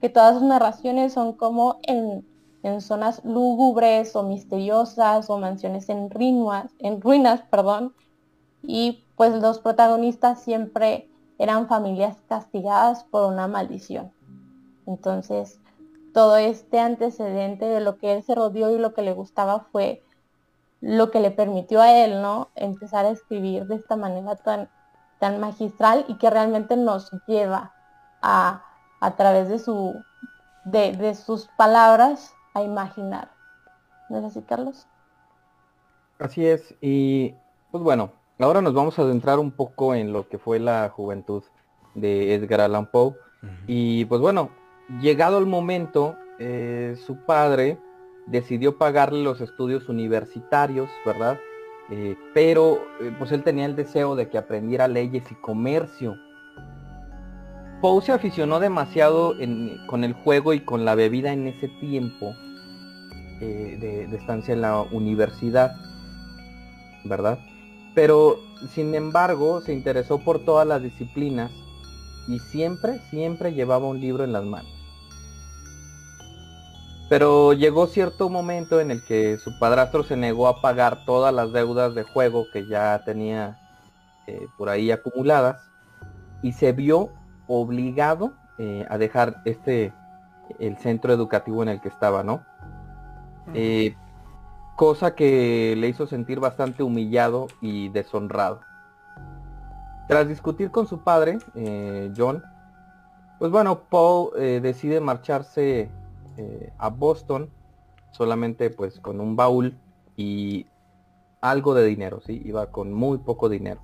Que todas sus narraciones son como en, en zonas lúgubres o misteriosas o mansiones en ruinas, en ruinas, perdón. Y pues los protagonistas siempre eran familias castigadas por una maldición. Entonces, todo este antecedente de lo que él se rodeó y lo que le gustaba fue lo que le permitió a él, ¿no? Empezar a escribir de esta manera tan, tan magistral y que realmente nos lleva a, a través de, su, de, de sus palabras a imaginar. ¿No es así, Carlos? Así es, y pues bueno, ahora nos vamos a adentrar un poco en lo que fue la juventud de Edgar Allan Poe. Y pues bueno, llegado el momento, eh, su padre decidió pagarle los estudios universitarios, ¿verdad? Eh, pero eh, pues él tenía el deseo de que aprendiera leyes y comercio. Poe se aficionó demasiado con el juego y con la bebida en ese tiempo de, estancia en la universidad, ¿verdad? Pero sin embargo se interesó por todas las disciplinas y siempre, siempre llevaba un libro en las manos. Pero llegó cierto momento en el que su padrastro se negó a pagar todas las deudas de juego que ya tenía eh, por ahí acumuladas y se vio obligado eh, a dejar este el centro educativo en el que estaba, ¿no? Eh, cosa que le hizo sentir bastante humillado y deshonrado. Tras discutir con su padre, John, pues bueno, Paul decide marcharse eh, a Boston solamente pues con un baúl y algo de dinero, ¿sí? Iba con muy poco dinero.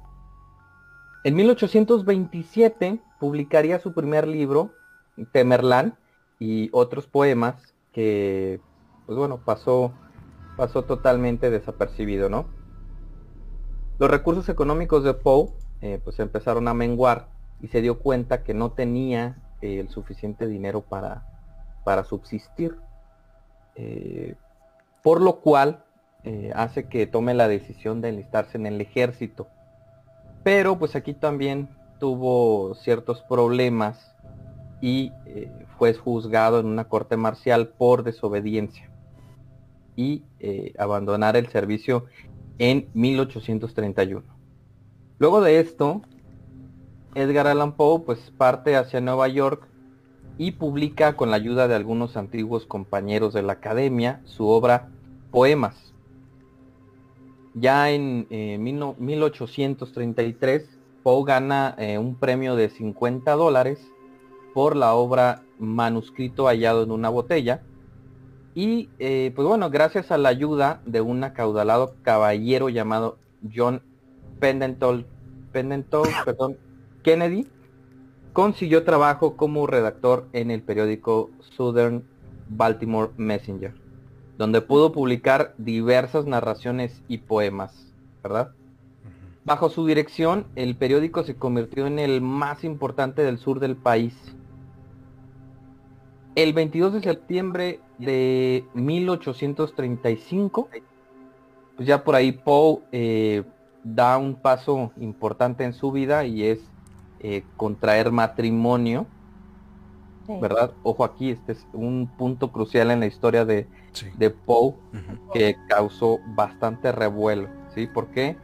En 1827 publicaría su primer libro, Temerlán, y otros poemas que, pues bueno, pasó, pasó totalmente desapercibido, ¿no? Los recursos económicos de Poe eh, pues empezaron a menguar y se dio cuenta que no tenía eh, el suficiente dinero para, para subsistir. Eh, por lo cual eh, hace que tome la decisión de enlistarse en el ejército. Pero pues aquí también tuvo ciertos problemas y eh, fue juzgado en una corte marcial por desobediencia y abandonar el servicio en 1831. Luego de esto, Edgar Allan Poe pues parte hacia Nueva York y publica con la ayuda de algunos antiguos compañeros de la academia su obra Poemas. Ya en 1833 eh, Poe gana eh, un premio de 50 dólares por la obra Manuscrito hallado en una botella. Y eh, pues bueno, gracias a la ayuda de un acaudalado caballero llamado John Pendleton, Pendleton perdón, Kennedy, consiguió trabajo como redactor en el periódico Southern Baltimore Messenger, donde pudo publicar diversas narraciones y poemas, ¿verdad? Bajo su dirección, el periódico se convirtió en el más importante del sur del país. El 22 de septiembre de 1835, pues ya por ahí Poe eh, da un paso importante en su vida y es eh, contraer matrimonio, ¿verdad? Ojo aquí, este es un punto crucial en la historia de, de Poe que causó bastante revuelo, ¿sí? ¿Por qué?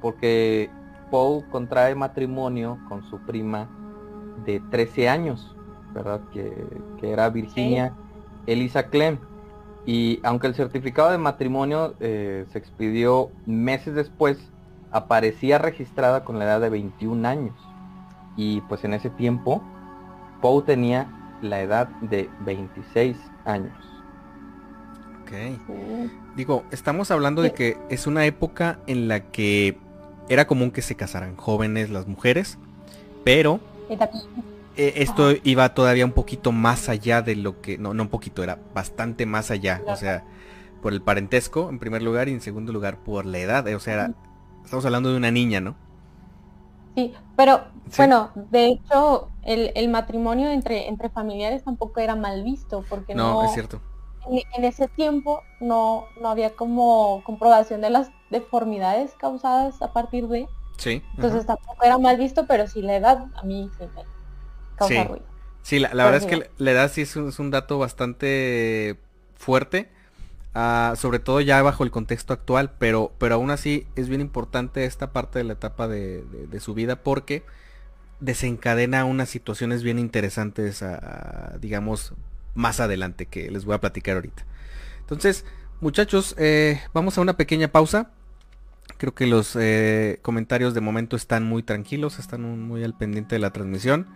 Porque Poe contrae matrimonio con su prima de 13 años, ¿verdad? Que, era Virginia Elisa Clem. Y aunque el certificado de matrimonio eh, se expidió meses después, aparecía registrada con la edad de 21 años y pues en ese tiempo Poe tenía la edad de 26 años. Ok. Digo, estamos hablando de que es una época en la que era común que se casaran jóvenes las mujeres, pero eh, esto iba todavía un poquito más allá de lo que, no, no un poquito, era bastante más allá, o sea, por el parentesco en primer lugar y en segundo lugar por la edad, o sea, estamos hablando de una niña, ¿no? Sí, pero bueno, de hecho, el, matrimonio entre, entre familiares tampoco era mal visto, porque no, es cierto. En, ese tiempo no, no había como comprobación de las deformidades causadas a partir de. Sí. Entonces tampoco era mal visto, pero sí la edad a mí sí me causa Sí. ruido. Sí, la, la verdad es que la edad sí es un, es un dato bastante fuerte, ah, sobre todo ya bajo el contexto actual, pero, pero aún así es bien importante esta parte de la etapa de, de- su vida porque desencadena unas situaciones bien interesantes, digamos, más adelante que les voy a platicar ahorita. Entonces, muchachos, eh, vamos a una pequeña pausa. Creo que los eh, comentarios de momento están muy tranquilos, están muy al pendiente de la transmisión.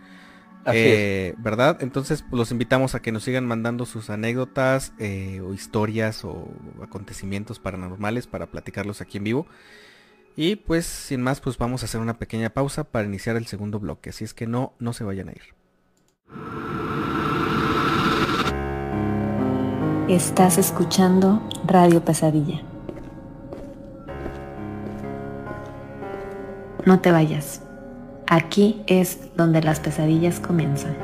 Así Eh, ¿Verdad? Entonces pues, los invitamos a que nos sigan mandando sus anécdotas eh, o historias o acontecimientos paranormales para platicarlos aquí en vivo. Y pues sin más pues vamos a hacer una pequeña pausa para iniciar el segundo bloque. Así es que no, no se vayan a ir. Estás escuchando Radio Pesadilla. No te vayas. Aquí es donde las pesadillas comienzan.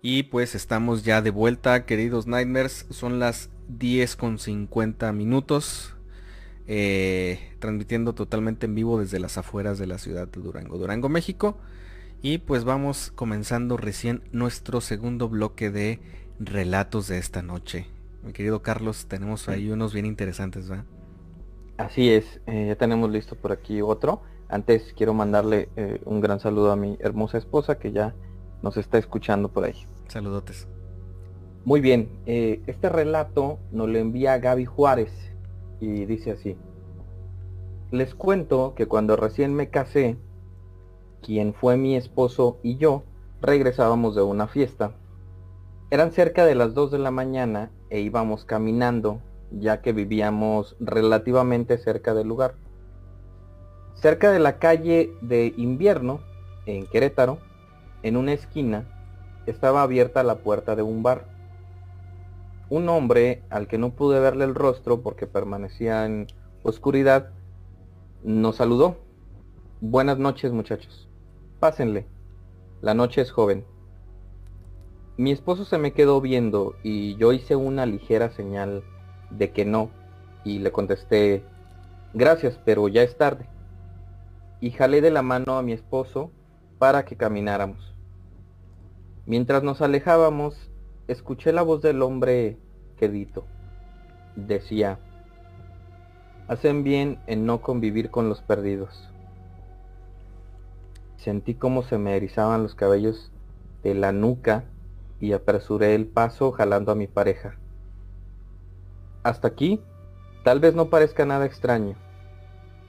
Y pues estamos ya de vuelta, queridos Nightmares. Son las 10 con 50 minutos. Eh, transmitiendo totalmente en vivo desde las afueras de la ciudad de Durango, Durango, México. Y pues vamos comenzando recién nuestro segundo bloque de relatos de esta noche. Mi querido Carlos, tenemos ahí unos bien interesantes, ¿va? Así es, eh, ya tenemos listo por aquí otro. Antes quiero mandarle eh, un gran saludo a mi hermosa esposa que ya nos está escuchando por ahí. Saludotes. Muy bien, eh, este relato nos lo envía Gaby Juárez y dice así. Les cuento que cuando recién me casé, quien fue mi esposo y yo regresábamos de una fiesta. Eran cerca de las 2 de la mañana e íbamos caminando, ya que vivíamos relativamente cerca del lugar. Cerca de la calle de invierno, en Querétaro, en una esquina, estaba abierta la puerta de un bar. Un hombre, al que no pude verle el rostro porque permanecía en oscuridad, nos saludó. Buenas noches muchachos. Pásenle. La noche es joven. Mi esposo se me quedó viendo y yo hice una ligera señal de que no y le contesté, gracias, pero ya es tarde. Y jalé de la mano a mi esposo para que camináramos. Mientras nos alejábamos, escuché la voz del hombre quedito. Decía, hacen bien en no convivir con los perdidos. Sentí como se me erizaban los cabellos de la nuca y apresuré el paso jalando a mi pareja. Hasta aquí, tal vez no parezca nada extraño.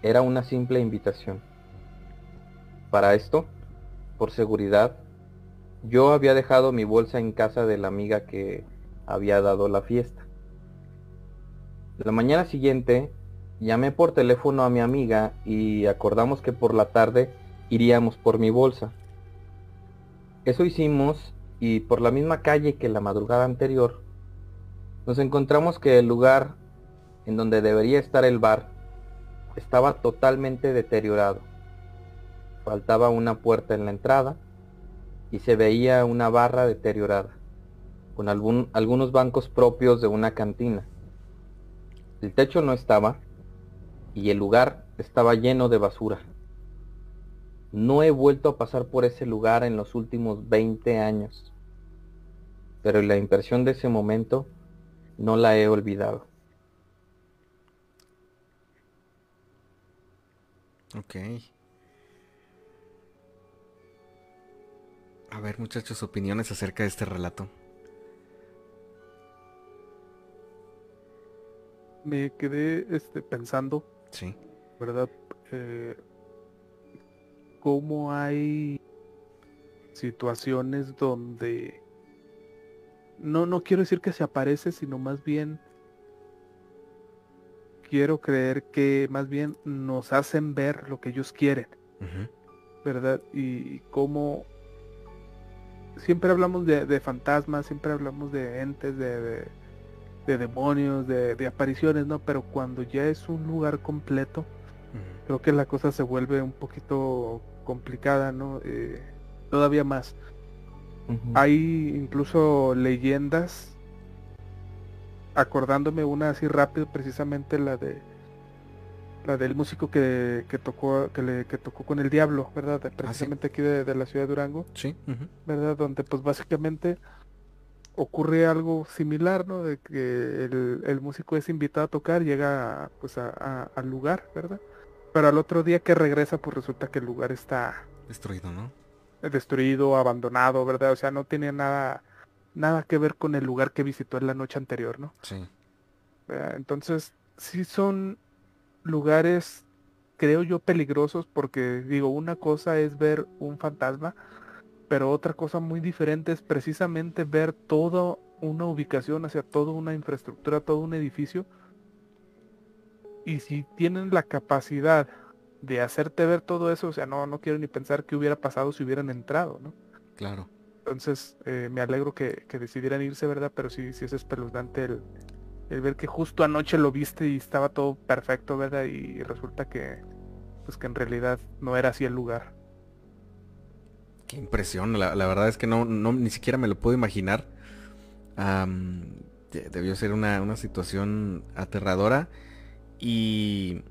Era una simple invitación. Para esto, por seguridad, yo había dejado mi bolsa en casa de la amiga que había dado la fiesta. La mañana siguiente llamé por teléfono a mi amiga y acordamos que por la tarde iríamos por mi bolsa. Eso hicimos y por la misma calle que la madrugada anterior, nos encontramos que el lugar en donde debería estar el bar estaba totalmente deteriorado. Faltaba una puerta en la entrada y se veía una barra deteriorada, con algunos bancos propios de una cantina. El techo no estaba y el lugar estaba lleno de basura. No he vuelto a pasar por ese lugar en los últimos 20 años, pero la impresión de ese momento no la he olvidado. Ok. A ver muchachos, opiniones acerca de este relato. Me quedé este, pensando, Sí. ¿verdad? Eh, cómo hay situaciones donde no, no quiero decir que se aparece, sino más bien quiero creer que más bien nos hacen ver lo que ellos quieren. ¿verdad? Y cómo siempre hablamos de, de fantasmas, siempre hablamos de entes, de, de- de demonios, de, de apariciones, ¿no? Pero cuando ya es un lugar completo, creo que la cosa se vuelve un poquito complicada, ¿no? Eh, todavía más. Hay incluso leyendas, acordándome una así rápido, precisamente la de la del músico que, tocó que, le, que tocó con el diablo, ¿verdad? Ah, precisamente aquí de, la ciudad de Durango. Sí. ¿Verdad? Donde pues básicamente ocurre algo similar, ¿no? De que el, músico es invitado a tocar, llega pues al lugar, ¿verdad? Pero al otro día que regresa, pues resulta que el lugar está destruido, ¿no? Destruido, abandonado, ¿verdad? O sea, no tiene nada, nada que ver con el lugar que visitó en la noche anterior, ¿no? Sí. Entonces, sí son lugares, creo yo, peligrosos porque digo, una cosa es ver un fantasma, pero otra cosa muy diferente es precisamente ver toda una ubicación, hacia toda una infraestructura, todo un edificio. Y si tienen la capacidad de hacerte ver todo eso, o sea, no, no quiero ni pensar qué hubiera pasado si hubieran entrado, ¿no? Claro. Entonces, eh, me alegro que, que, decidieran irse, ¿verdad? Pero sí, sí es espeluznante el, el ver que justo anoche lo viste y estaba todo perfecto, ¿verdad? Y resulta que, pues que en realidad no era así el lugar. Qué impresión, la, verdad es que no, no, ni siquiera me lo puedo imaginar. debió ser una, situación aterradora. Y,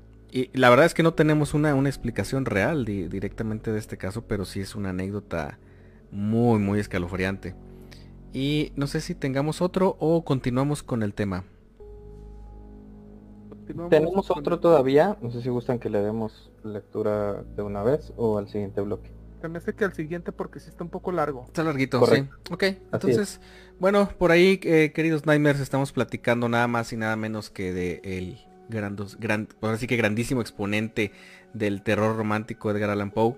la verdad es que no tenemos una, una explicación real directamente de este caso, pero sí es una anécdota muy, muy escalofriante. Y no sé si tengamos otro o continuamos con el tema. Tenemos otro todavía, no sé si gustan que le demos lectura de una vez o al siguiente bloque. Se me hace que al siguiente porque sí está un poco largo. Está larguito, sí. Ok, entonces, bueno, por ahí, eh, queridos Nightmares, estamos platicando nada más y nada menos que de el grandos, gran, ahora sí que grandísimo exponente del terror romántico Edgar Allan Poe.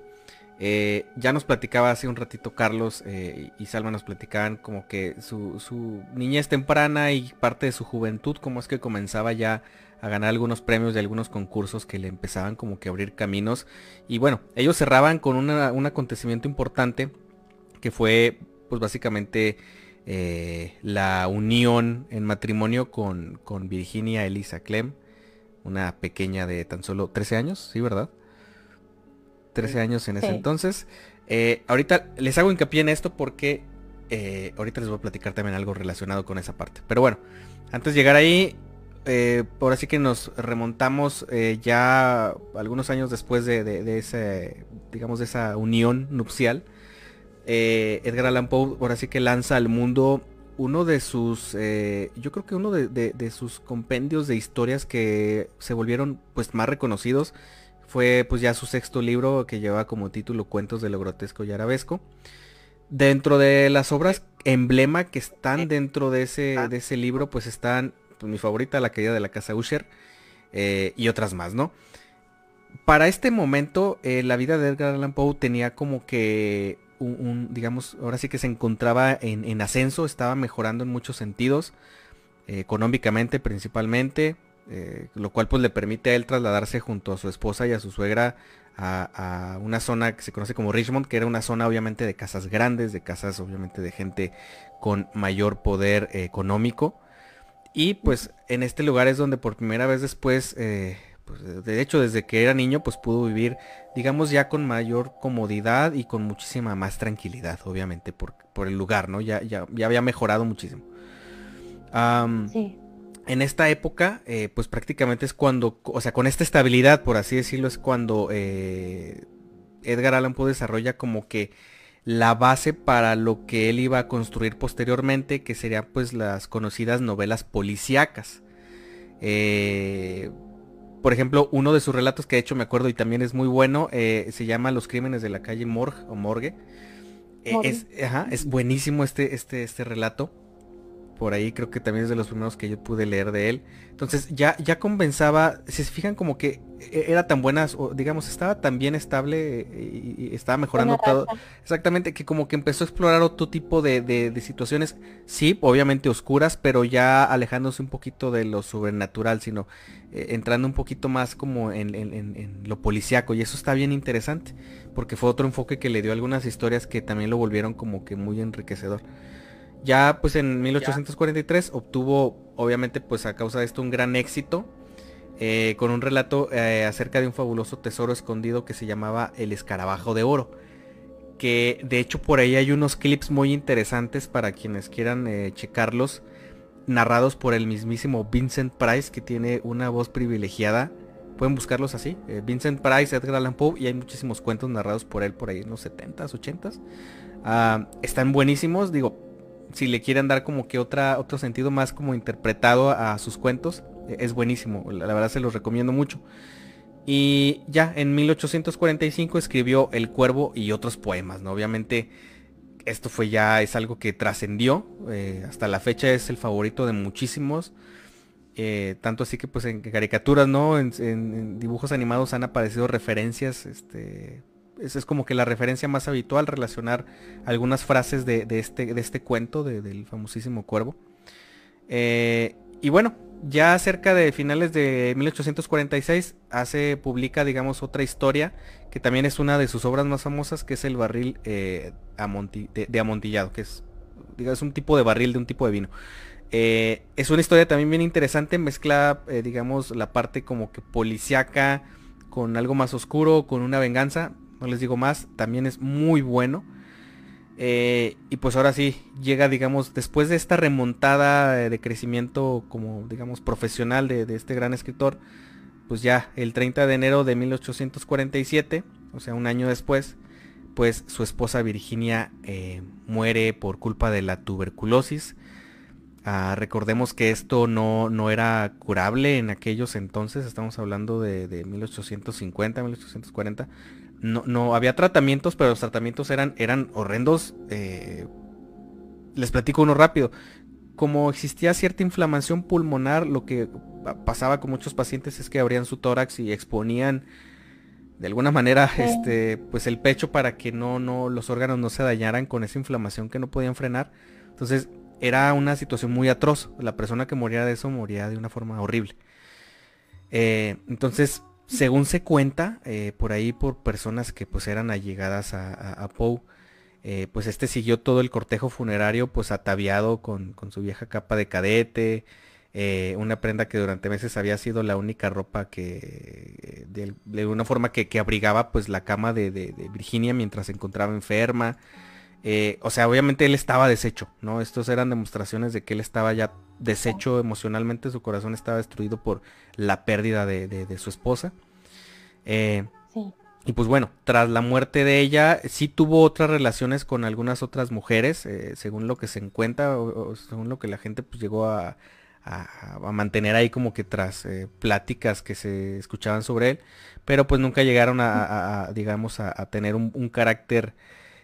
Eh, ya nos platicaba hace un ratito Carlos eh, y Salma nos platicaban como que su, su, niñez temprana y parte de su juventud, como es que comenzaba ya a ganar algunos premios de algunos concursos que le empezaban como que a abrir caminos. Y bueno, ellos cerraban con un acontecimiento importante que fue pues básicamente eh, la unión en matrimonio con, con, Virginia Elisa Clem, una pequeña de tan solo 13 años, ¿sí, verdad? 13 años en ese entonces. Eh, ahorita les hago hincapié en esto porque eh, ahorita les voy a platicar también algo relacionado con esa parte. Pero bueno, antes de llegar ahí, eh, por así que nos remontamos eh, ya algunos años después de, ese, digamos, de esa unión nupcial. Eh, Edgar Allan Poe, por así que lanza al mundo uno de sus, yo creo que uno de, sus compendios de historias que se volvieron pues más reconocidos. Fue pues ya su sexto libro que lleva como título Cuentos de lo grotesco y arabesco. Dentro de las obras emblema que están dentro de ese, de ese libro, pues están pues, mi favorita, La caída de la casa Usher, eh, y otras más, ¿no? Para este momento, eh, la vida de Edgar Allan Poe tenía como que un, digamos, ahora sí que se encontraba en, ascenso, estaba mejorando en muchos sentidos, eh, económicamente principalmente, lo cual pues le permite a él trasladarse junto a su esposa y a su suegra a, una zona que se conoce como Richmond, que era una zona obviamente de casas grandes, de casas obviamente de gente con mayor poder económico. Y pues en este lugar es donde por primera vez después, eh, pues, de hecho desde que era niño, pues pudo vivir, digamos, ya con mayor comodidad y con muchísima más tranquilidad, obviamente, por, por el lugar, ¿no? Ya, ya, ya había mejorado muchísimo. sí. En esta época, eh, pues prácticamente es cuando, o sea, con esta estabilidad, por así decirlo, es cuando eh, Edgar Allan Poe desarrolla como que la base para lo que él iba a construir posteriormente, que serían pues las conocidas novelas policíacas. Eh, por ejemplo, uno de sus relatos que de hecho me acuerdo y también es muy bueno, eh, se llama Los crímenes de la calle Morgue o Morgue. Eh, es, es, buenísimo este, este, este relato por ahí creo que también es de los primeros que yo pude leer de él. Entonces ya, ya compensaba, si se fijan como que e, era tan buena, o digamos, estaba tan bien estable y, estaba mejorando todo. Exactamente, que como que empezó a explorar otro tipo de, situaciones, sí, obviamente oscuras, pero ya alejándose un poquito de lo sobrenatural, sino eh, entrando un poquito más como en, en lo policíaco. Y eso está bien interesante, porque fue otro enfoque que le dio algunas historias que también lo volvieron como que muy enriquecedor. Ya pues en 1843 obtuvo obviamente pues a causa de esto un gran éxito. eh, con un relato eh, acerca de un fabuloso tesoro escondido que se llamaba El Escarabajo de Oro. Que de hecho por ahí hay unos clips muy interesantes para quienes quieran eh, checarlos, narrados por el mismísimo Vincent Price, que tiene una voz privilegiada. Pueden buscarlos así, Vincent Price, Edgar Allan Poe, y hay muchísimos cuentos narrados por él por ahí en los 70s, 80s. Ah, están buenísimos, digo, si le quieren dar como que otra, otro sentido más como interpretado a sus cuentos, e, es buenísimo, la, verdad se los recomiendo mucho. Y ya en 1845 escribió El Cuervo y otros poemas, ¿no? Obviamente esto fue ya, es algo que trascendió, eh, hasta la fecha es el favorito de muchísimos. Eh, tanto así que pues en caricaturas, ¿no? En, dibujos animados han aparecido referencias, este, esa es como que la referencia más habitual, relacionar algunas frases de, este, de este cuento del famosísimo cuervo. Eh, y bueno, ya cerca de finales de 1846 hace, publica, digamos, otra historia que también es una de sus obras más famosas, que es el barril eh, de, amontillado, que es, un tipo de barril de un tipo de vino. Eh, es una historia también bien interesante, mezcla, digamos, la parte como que policiaca con algo más oscuro, con una venganza. No les digo más, también es muy bueno. Eh, y pues ahora sí, llega, digamos, después de esta remontada de crecimiento como, digamos, profesional de, este gran escritor, pues ya el 30 de enero de 1847, o sea, un año después, pues su esposa Virginia eh, muere por culpa de la tuberculosis. Ah, recordemos que esto no, no, era curable en aquellos entonces, estamos hablando de, de 1850, 1840 no, no había tratamientos, pero los tratamientos eran, eran horrendos. Eh, les platico uno rápido. Como existía cierta inflamación pulmonar, lo que pasaba con muchos pacientes es que abrían su tórax y exponían de alguna manera este pues el pecho para que no no los órganos no se dañaran con esa inflamación que no podían frenar. Entonces, era una situación muy atroz. La persona que moría de eso moría de una forma horrible. Eh, entonces, según se cuenta, eh, por ahí por personas que pues eran allegadas a, Poe, eh, pues este siguió todo el cortejo funerario pues ataviado con, su vieja capa de cadete, eh, una prenda que durante meses había sido la única ropa que, de, una forma que, abrigaba pues la cama de, de, Virginia mientras se encontraba enferma. o sea, obviamente él estaba deshecho, ¿no? Estos eran demostraciones de que él estaba ya deshecho emocionalmente, su corazón estaba destruido por la pérdida de, su esposa. Eh, y pues bueno, tras la muerte de ella, sí tuvo otras relaciones con algunas otras mujeres, eh, según lo que se encuentra, o, según lo que la gente pues llegó a, mantener ahí como que tras eh, pláticas que se escuchaban sobre él, pero pues nunca llegaron a, digamos, a, tener un, un carácter,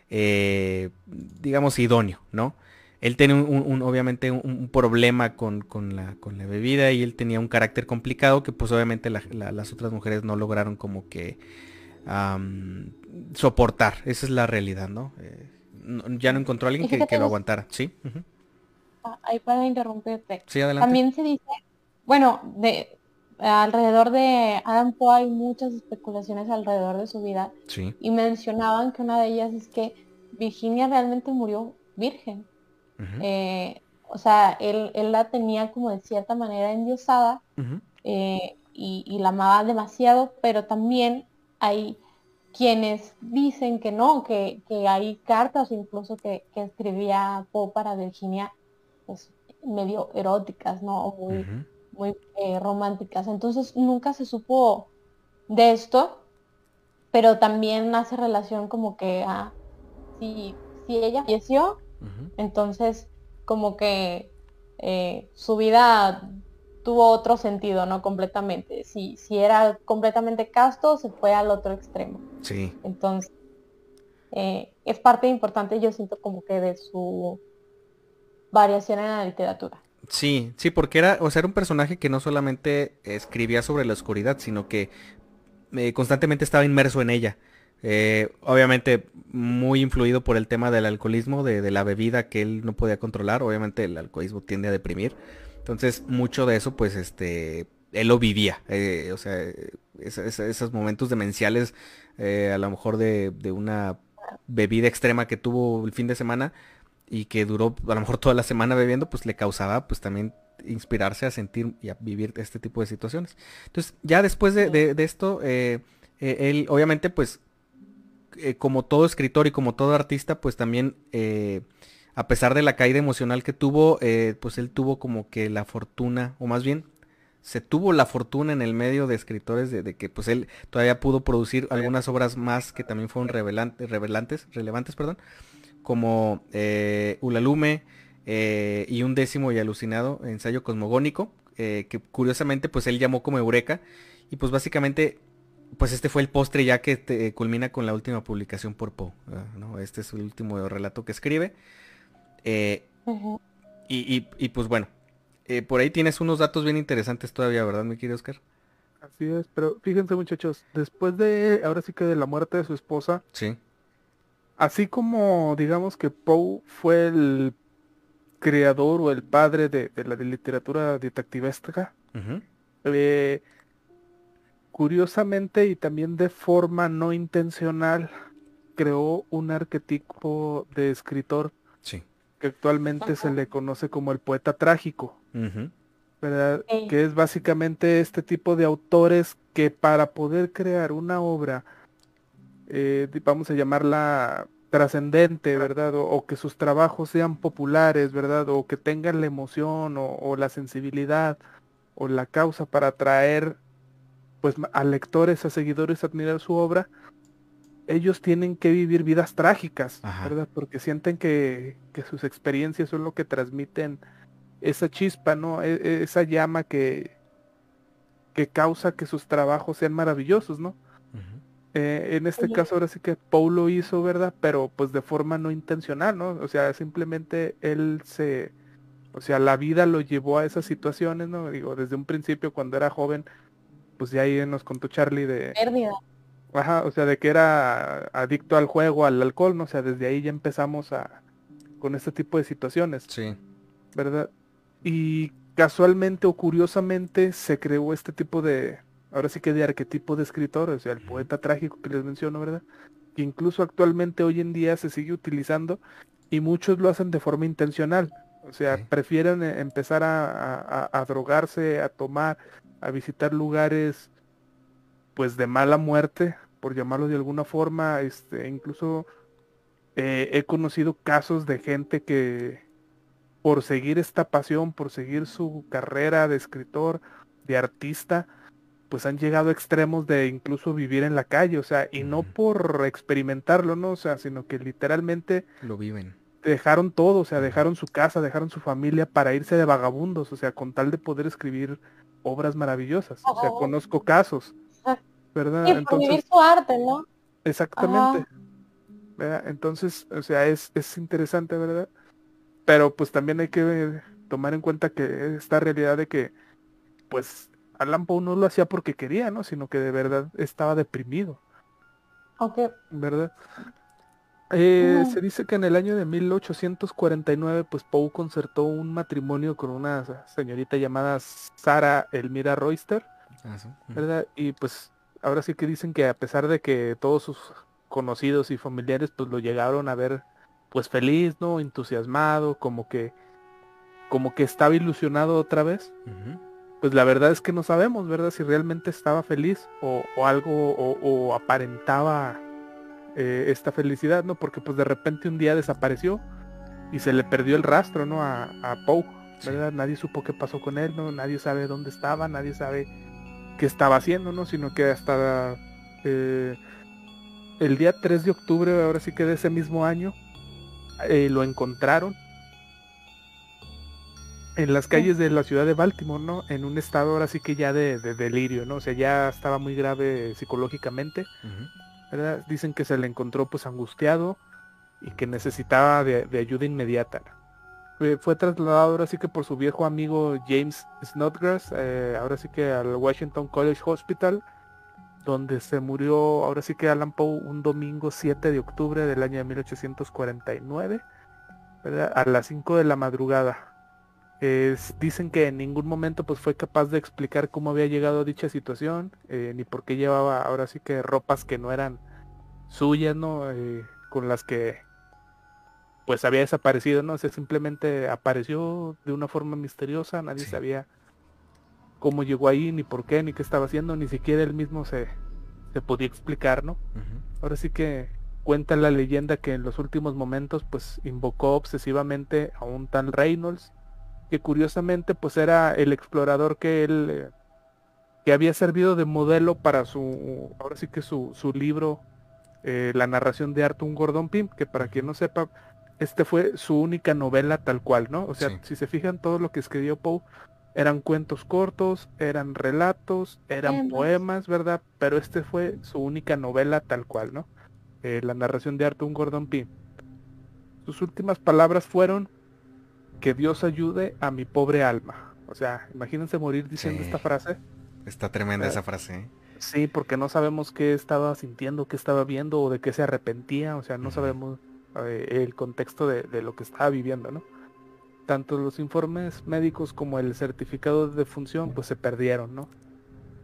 digamos, idóneo, ¿no? Él tenía un, obviamente un, problema con, la, con, la, bebida y él tenía un carácter complicado que pues obviamente las otras mujeres no lograron como que soportar. Esa es la realidad, ¿no? Eh, ya no encontró a alguien que, lo aguantara. Sí. Ah, ahí para interrumpirte. Sí, adelante. También se dice, bueno, de alrededor de Adam Poe hay muchas especulaciones alrededor de su vida. Sí. Y mencionaban que una de ellas es que Virginia realmente murió virgen. Eh, o sea, él, la tenía como de cierta manera endiosada eh, y, la amaba demasiado, pero también hay quienes dicen que no, que, hay cartas incluso que, escribía Poe para Virginia, pues medio eróticas, ¿no? muy, muy eh, románticas. Entonces nunca se supo de esto, pero también hace relación como que a si, si ella falleció, entonces, como que eh, su vida tuvo otro sentido, ¿no? Completamente. Si, si era completamente casto, se fue al otro extremo. Sí. Entonces, eh, es parte importante, yo siento como que de su variación en la literatura. Sí, sí, porque era, o sea, era un personaje que no solamente escribía sobre la oscuridad, sino que eh, constantemente estaba inmerso en ella. Eh, obviamente muy influido por el tema del alcoholismo, de, la bebida que él no podía controlar. Obviamente el alcoholismo tiende a deprimir. Entonces mucho de eso pues este él lo vivía. Eh, o sea, esos momentos demenciales eh, a lo mejor de, una bebida extrema que tuvo el fin de semana y que duró a lo mejor toda la semana bebiendo, pues le causaba pues también inspirarse a sentir y a vivir este tipo de situaciones. Entonces, ya después de, esto, él obviamente pues eh, como todo escritor y como todo artista, pues también a pesar de la caída emocional que tuvo, pues él tuvo como que la fortuna, o más bien se tuvo la fortuna en el medio de escritores de, que pues él todavía pudo producir algunas obras más que también fueron revelantes, relevantes, perdón, como eh, Ulalume eh, y un décimo y alucinado ensayo cosmogónico, eh, que curiosamente pues él llamó como Eureka y pues básicamente pues este fue el postre ya que culmina con la última publicación por Poe, ¿no? Este es el último relato que escribe. y pues bueno, eh, por ahí tienes unos datos bien interesantes todavía, ¿verdad, mi querido Oscar? Así es, pero fíjense muchachos, después de, ahora sí que de la muerte de su esposa, sí. así como digamos que Poe fue el creador o el padre de, la literatura detectivesca, eh, curiosamente y también de forma no intencional, creó un arquetipo de escritor que actualmente se le conoce como el poeta trágico. ¿verdad? Que es básicamente este tipo de autores que para poder crear una obra, eh, vamos a llamarla trascendente, ¿verdad? O, que sus trabajos sean populares, ¿verdad? O que tengan la emoción o, la sensibilidad o la causa para atraer pues a lectores, a seguidores a admirar su obra, ellos tienen que vivir vidas trágicas, ¿verdad? Porque sienten que, que, sus experiencias son lo que transmiten esa chispa, ¿no? E, e, esa llama que, que causa que sus trabajos sean maravillosos, ¿no? Eh, en este caso ahora sí que Paulo hizo, ¿verdad? Pero pues de forma no intencional, ¿no? O sea, simplemente él se, o sea, la vida lo llevó a esas situaciones, ¿no? Digo, desde un principio cuando era joven, pues ya ahí nos contó Charlie de... Pérdida. Ajá, o sea, de que era adicto al juego, al alcohol, ¿no? O sea, desde ahí ya empezamos a con este tipo de situaciones. Sí. ¿Verdad? Y casualmente o curiosamente se creó este tipo de, ahora sí que de arquetipo de escritor, o sea, el poeta trágico que les menciono, ¿verdad? Que incluso actualmente hoy en día se sigue utilizando y muchos lo hacen de forma intencional. O sea, prefieren eh, empezar a, drogarse, a tomar, a visitar lugares pues de mala muerte, por llamarlo de alguna forma, este, incluso eh, he conocido casos de gente que, por seguir esta pasión, por seguir su carrera de escritor, de artista, pues han llegado a extremos de incluso vivir en la calle, o sea, y no por experimentarlo, ¿no? O sea, sino que literalmente lo viven. Dejaron todo, o sea, dejaron su casa, dejaron su familia para irse de vagabundos, o sea, con tal de poder escribir obras maravillosas. O sea, conozco casos, ¿verdad? Entonces, vivir su arte, ¿no? Exactamente. Entonces, o sea, es, es interesante, ¿verdad? Pero pues también hay que tomar en cuenta que esta realidad de que pues Alan Poe no lo hacía porque quería, ¿no? Sino que de verdad estaba deprimido. Ok. ¿Verdad? Eh, se dice que en el año de 1849 pues Poe concertó un matrimonio con una señorita llamada Sara Elmira Royster. Ah, ¿Verdad? Y pues ahora sí que dicen que a pesar de que todos sus conocidos y familiares pues lo llegaron a ver pues feliz, ¿no? Entusiasmado, como que como que estaba ilusionado otra vez. Pues la verdad es que no sabemos, ¿verdad? Si realmente estaba feliz o, algo o, aparentaba eh, esta felicidad, ¿no? Porque pues de repente un día desapareció y se le perdió el rastro, ¿no? A, a Poe, ¿verdad? Nadie supo qué pasó con él, ¿no? Nadie sabe dónde estaba, nadie sabe qué estaba haciendo, ¿no? Sino que hasta eh, el día 3 de octubre, ahora sí que de ese mismo año, eh, lo encontraron en las calles de la ciudad de Baltimore, ¿no? En un estado ahora sí que ya de, delirio, ¿no? O sea, ya estaba muy grave psicológicamente, Dicen que se le encontró pues angustiado y que necesitaba de, ayuda inmediata. Eh, fue trasladado ahora sí que por su viejo amigo James Snodgrass, eh, ahora sí que al Washington College Hospital, donde se murió ahora sí que Alan Poe un domingo 7 de octubre del año de 1849, a las 5 de la madrugada. Dicen que en ningún momento pues fue capaz de explicar cómo había llegado a dicha situación, eh, ni por qué llevaba ahora sí que ropas que no eran suyas, ¿no? Eh, con las que pues había desaparecido, ¿no? O sea, simplemente apareció de una forma misteriosa, nadie sabía cómo llegó ahí, ni por qué, ni qué estaba haciendo, ni siquiera él mismo se, se podía explicar, ¿no? Ahora sí que cuenta la leyenda que en los últimos momentos pues invocó obsesivamente a un tal Reynolds, que curiosamente pues era el explorador que él, eh, que había servido de modelo para su, ahora sí que su, su libro, eh, la narración de Arthur Gordon Pym, que para quien no sepa, este fue su única novela tal cual, ¿no? O sea, si se fijan todo lo que escribió Poe eran cuentos cortos, eran relatos, eran poemas, ¿verdad? Pero este fue su única novela tal cual, ¿no? Eh, la narración de Arthur Gordon Pym. Sus últimas palabras fueron que Dios ayude a mi pobre alma. O sea, imagínense morir diciendo esta frase. Está tremenda esa frase. ¿eh? Sí, porque no sabemos qué estaba sintiendo, qué estaba viendo o de qué se arrepentía. O sea, no sabemos eh, el contexto de, de, lo que estaba viviendo, ¿no? tanto los informes médicos como el certificado de defunción pues se perdieron, ¿no?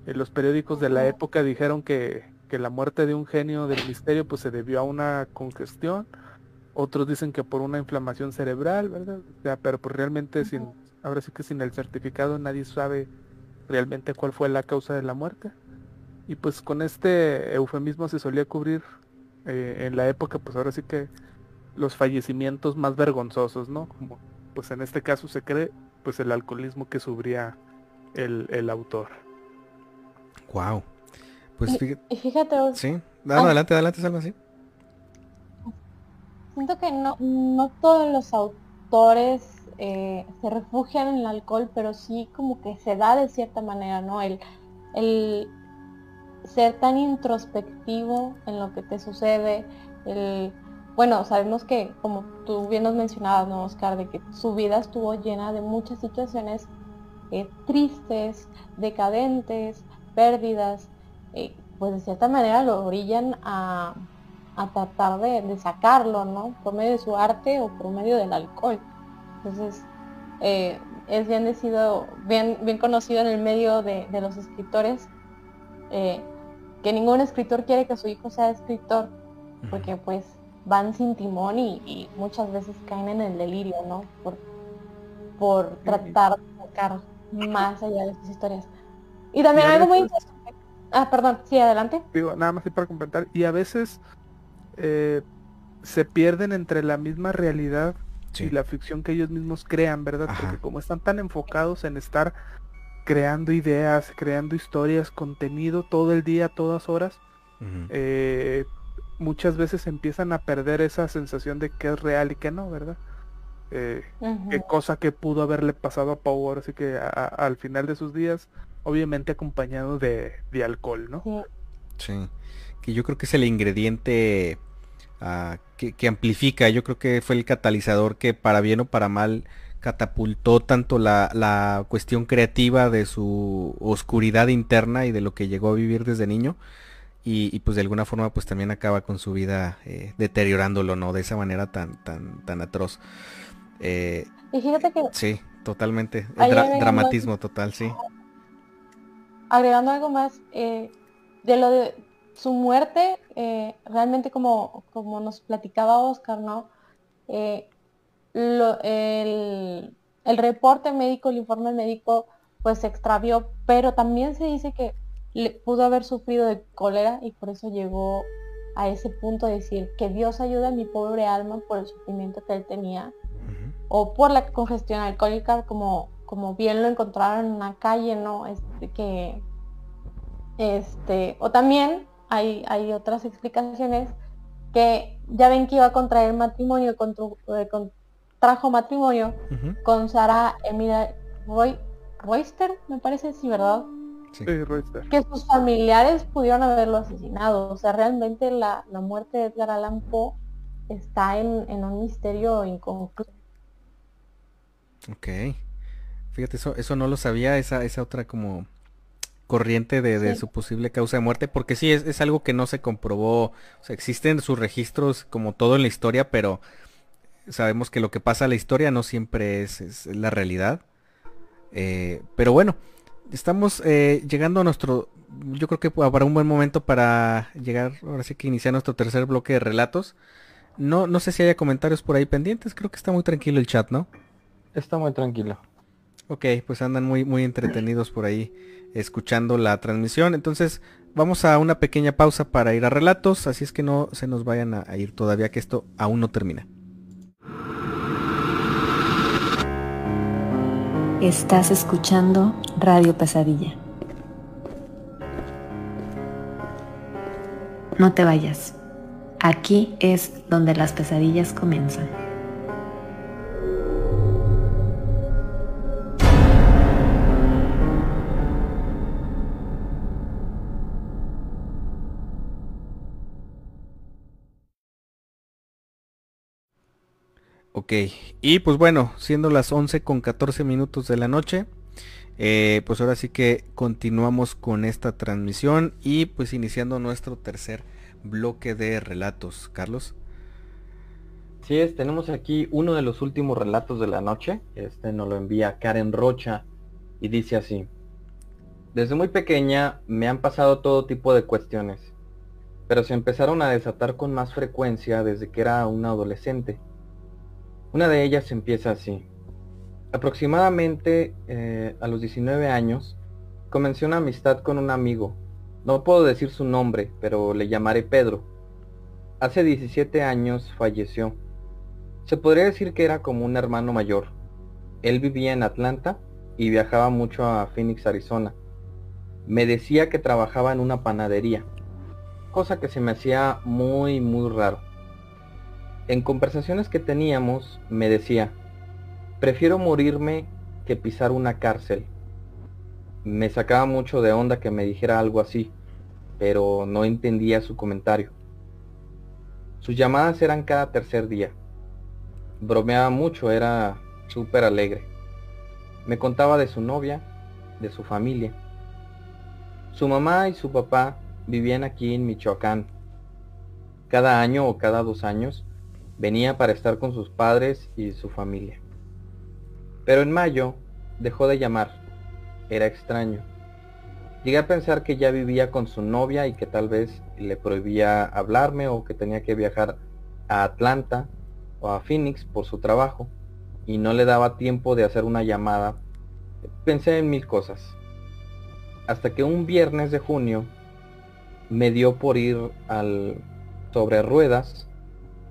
En los periódicos de la época dijeron que, que, la muerte de un genio del misterio pues se debió a una congestión, otros dicen que por una inflamación cerebral, ¿verdad? pero pues realmente sin, ahora sí que sin el certificado nadie sabe realmente cuál fue la causa de la muerte. Y pues con este eufemismo se solía cubrir eh, en la época pues ahora sí que los fallecimientos más vergonzosos, ¿no? Como pues en este caso se cree pues el alcoholismo que sufría el, el autor. Wow. Pues fíjate. fíjate sí, ah. adelante, adelante, Salva, sí. Siento que no, no todos los autores eh, se refugian en el alcohol, pero sí como que se da de cierta manera, ¿no? El, el ser tan introspectivo en lo que te sucede, el bueno, sabemos que, como tú bien nos mencionabas, ¿no, Oscar? De que su vida estuvo llena de muchas situaciones eh, tristes, decadentes, pérdidas, eh, pues de cierta manera lo orillan a, tratar de, sacarlo, ¿no? Por medio de su arte o por medio del alcohol. Entonces, eh, es bien decido, bien, bien conocido en el medio de, de los escritores, que ningún escritor quiere que su hijo sea escritor, porque pues van sin timón y, muchas veces caen en el delirio, ¿no? Por, por tratar de sacar más allá de sus historias. Y también algo muy interesante. Ah, perdón, sí, adelante. Digo, nada más para comentar. Y a veces eh, se pierden entre la misma realidad y la ficción que ellos mismos crean, ¿verdad? Porque como están tan enfocados en estar creando ideas, creando historias, contenido todo el día, todas horas, eh, muchas veces empiezan a perder esa sensación de que es real y que no, ¿verdad? Eh, Qué cosa que pudo haberle pasado a Power, así que al final de sus días, obviamente acompañado de, alcohol, ¿no? Sí. Que yo creo que es el ingrediente ah, que, amplifica, yo creo que fue el catalizador que para bien o para mal catapultó tanto la, la cuestión creativa de su oscuridad interna y de lo que llegó a vivir desde niño y, pues de alguna forma pues también acaba con su vida eh, deteriorándolo, ¿no? De esa manera tan, tan, tan atroz. Eh, y fíjate que... Sí, totalmente. dramatismo total, sí. Agregando algo más, eh, de lo de su muerte, realmente como, como nos platicaba Oscar, ¿no? Lo, el, el reporte médico, el informe médico, pues se extravió, pero también se dice que le, pudo haber sufrido de cólera y por eso llegó a ese punto de decir que Dios ayuda a mi pobre alma por el sufrimiento que él tenía o por la congestión alcohólica como como bien lo encontraron en una calle no este que este o también hay, hay otras explicaciones que ya ven que iba a contraer matrimonio eh, contrajo matrimonio con Sara Emilia Roy, Royster me parece sí verdad que sus familiares pudieron haberlo asesinado. O sea, realmente la, muerte de Edgar Allan Poe está en, un misterio inconcluso. Ok. Fíjate, eso, eso no lo sabía, esa, esa otra como corriente de, su posible causa de muerte, porque sí, es, algo que no se comprobó. O sea, existen sus registros como todo en la historia, pero sabemos que lo que pasa en la historia no siempre es, la realidad. Eh, pero bueno, estamos eh, llegando a nuestro, yo creo que habrá un buen momento para llegar, ahora sí que iniciar nuestro tercer bloque de relatos. No, no sé si haya comentarios por ahí pendientes, creo que está muy tranquilo el chat, ¿no? Está muy tranquilo. Ok, pues andan muy, muy entretenidos por ahí escuchando la transmisión. Entonces, vamos a una pequeña pausa para ir a relatos, así es que no se nos vayan a, ir todavía que esto aún no termina. Estás escuchando Radio Pesadilla. No te vayas. Aquí es donde las pesadillas comienzan. Ok, y pues bueno, siendo las 11 con 14 minutos de la noche, eh, pues ahora sí que continuamos con esta transmisión y pues iniciando nuestro tercer bloque de relatos. Carlos. Sí es, tenemos aquí uno de los últimos relatos de la noche. Este nos lo envía Karen Rocha y dice así. Desde muy pequeña me han pasado todo tipo de cuestiones, pero se empezaron a desatar con más frecuencia desde que era una adolescente. Una de ellas empieza así. Aproximadamente eh, a los 19 años, comencé una amistad con un amigo. No puedo decir su nombre, pero le llamaré Pedro. Hace 17 años falleció. Se podría decir que era como un hermano mayor. Él vivía en Atlanta y viajaba mucho a Phoenix, Arizona. Me decía que trabajaba en una panadería, cosa que se me hacía muy, muy raro. En conversaciones que teníamos me decía, prefiero morirme que pisar una cárcel. Me sacaba mucho de onda que me dijera algo así, pero no entendía su comentario. Sus llamadas eran cada tercer día. Bromeaba mucho, era súper alegre. Me contaba de su novia, de su familia. Su mamá y su papá vivían aquí en Michoacán. Cada año o cada dos años Venía para estar con sus padres y su familia. Pero en mayo dejó de llamar. Era extraño. Llegué a pensar que ya vivía con su novia y que tal vez le prohibía hablarme o que tenía que viajar a Atlanta o a Phoenix por su trabajo y no le daba tiempo de hacer una llamada. Pensé en mil cosas. Hasta que un viernes de junio me dio por ir al sobre ruedas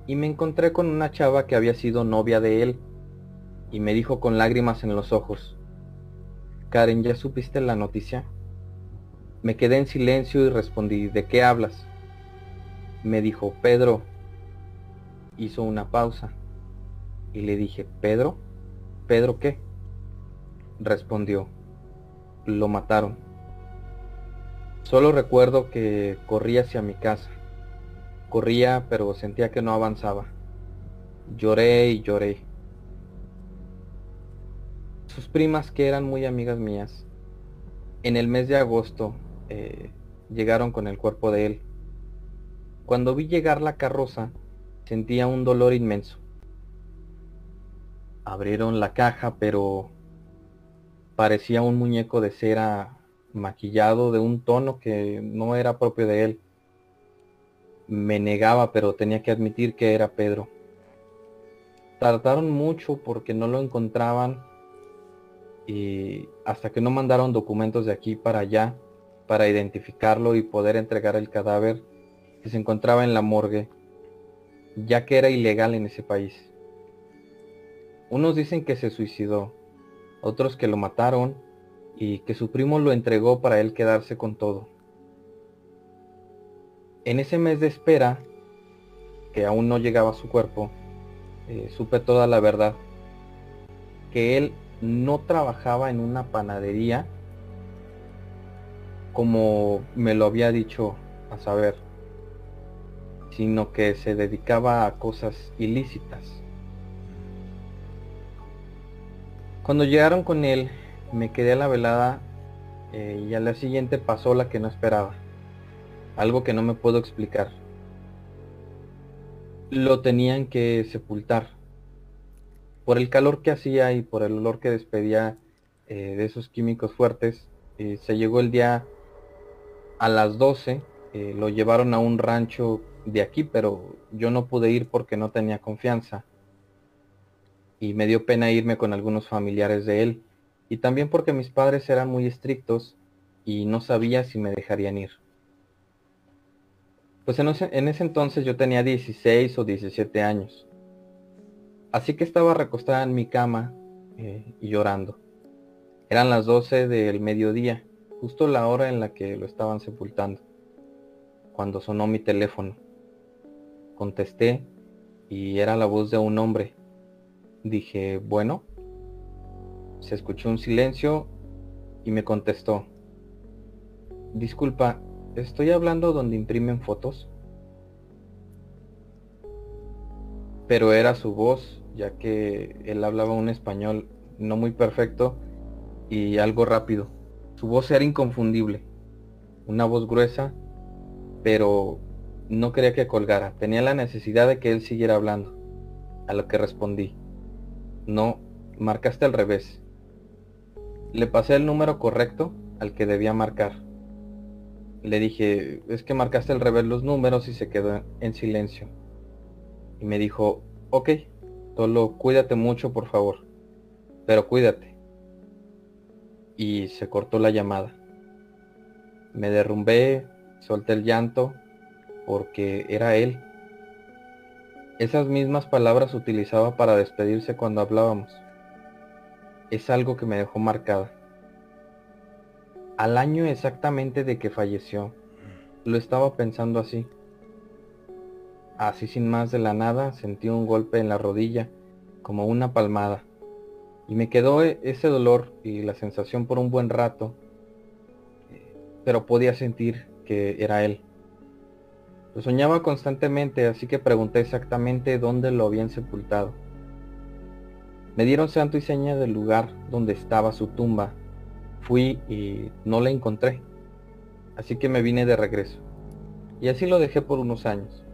y me encontré con una chava que había sido novia de él y me dijo con lágrimas en los ojos, Karen, ¿ya supiste la noticia? Me quedé en silencio y respondí, ¿de qué hablas? Me dijo, Pedro. Hizo una pausa y le dije, ¿Pedro? ¿Pedro qué? Respondió, lo mataron. Solo recuerdo que corrí hacia mi casa. Corría, pero sentía que no avanzaba. Lloré y lloré. Sus primas, que eran muy amigas mías, en el mes de agosto eh, llegaron con el cuerpo de él. Cuando vi llegar la carroza, sentía un dolor inmenso. Abrieron la caja, pero parecía un muñeco de cera maquillado de un tono que no era propio de él me negaba, pero tenía que admitir que era Pedro. Tardaron mucho porque no lo encontraban y hasta que no mandaron documentos de aquí para allá para identificarlo y poder entregar el cadáver que se encontraba en la morgue, ya que era ilegal en ese país. Unos dicen que se suicidó, otros que lo mataron y que su primo lo entregó para él quedarse con todo. En ese mes de espera, que aún no llegaba su cuerpo, eh, supe toda la verdad. Que él no trabajaba en una panadería como me lo había dicho a saber, sino que se dedicaba a cosas ilícitas. Cuando llegaron con él, me quedé a la velada eh, y al día siguiente pasó la que no esperaba algo que no me puedo explicar. Lo tenían que sepultar. Por el calor que hacía y por el olor que despedía eh, de esos químicos fuertes, eh, se llegó el día a las 12, eh, lo llevaron a un rancho de aquí, pero yo no pude ir porque no tenía confianza. Y me dio pena irme con algunos familiares de él. Y también porque mis padres eran muy estrictos y no sabía si me dejarían ir. Pues en ese, en ese entonces yo tenía 16 o 17 años. Así que estaba recostada en mi cama eh, y llorando. Eran las 12 del mediodía, justo la hora en la que lo estaban sepultando, cuando sonó mi teléfono. Contesté y era la voz de un hombre. Dije, bueno. Se escuchó un silencio y me contestó. Disculpa, ¿estoy hablando donde imprimen fotos? Pero era su voz, ya que él hablaba un español no muy perfecto y algo rápido. Su voz era inconfundible. Una voz gruesa, pero no quería que colgara. Tenía la necesidad de que él siguiera hablando. A lo que respondí. No, marcaste al revés. Le pasé el número correcto al que debía marcar. Le dije, es que marcaste al revés los números y se quedó en silencio. Y me dijo, ok, solo cuídate mucho por favor. Pero cuídate. Y se cortó la llamada. Me derrumbé, solté el llanto, porque era él. Esas mismas palabras utilizaba para despedirse cuando hablábamos. Es algo que me dejó marcada. Al año exactamente de que falleció, lo estaba pensando así. Así sin más de la nada sentí un golpe en la rodilla, como una palmada. Y me quedó e-, ese dolor y la sensación por un buen rato, pero podía sentir que era él. Lo soñaba constantemente, así que pregunté exactamente dónde lo habían sepultado. Me dieron santo y seña del lugar donde estaba su tumba. Fui y no la encontré. Así que me vine de regreso. Y así lo dejé por unos años.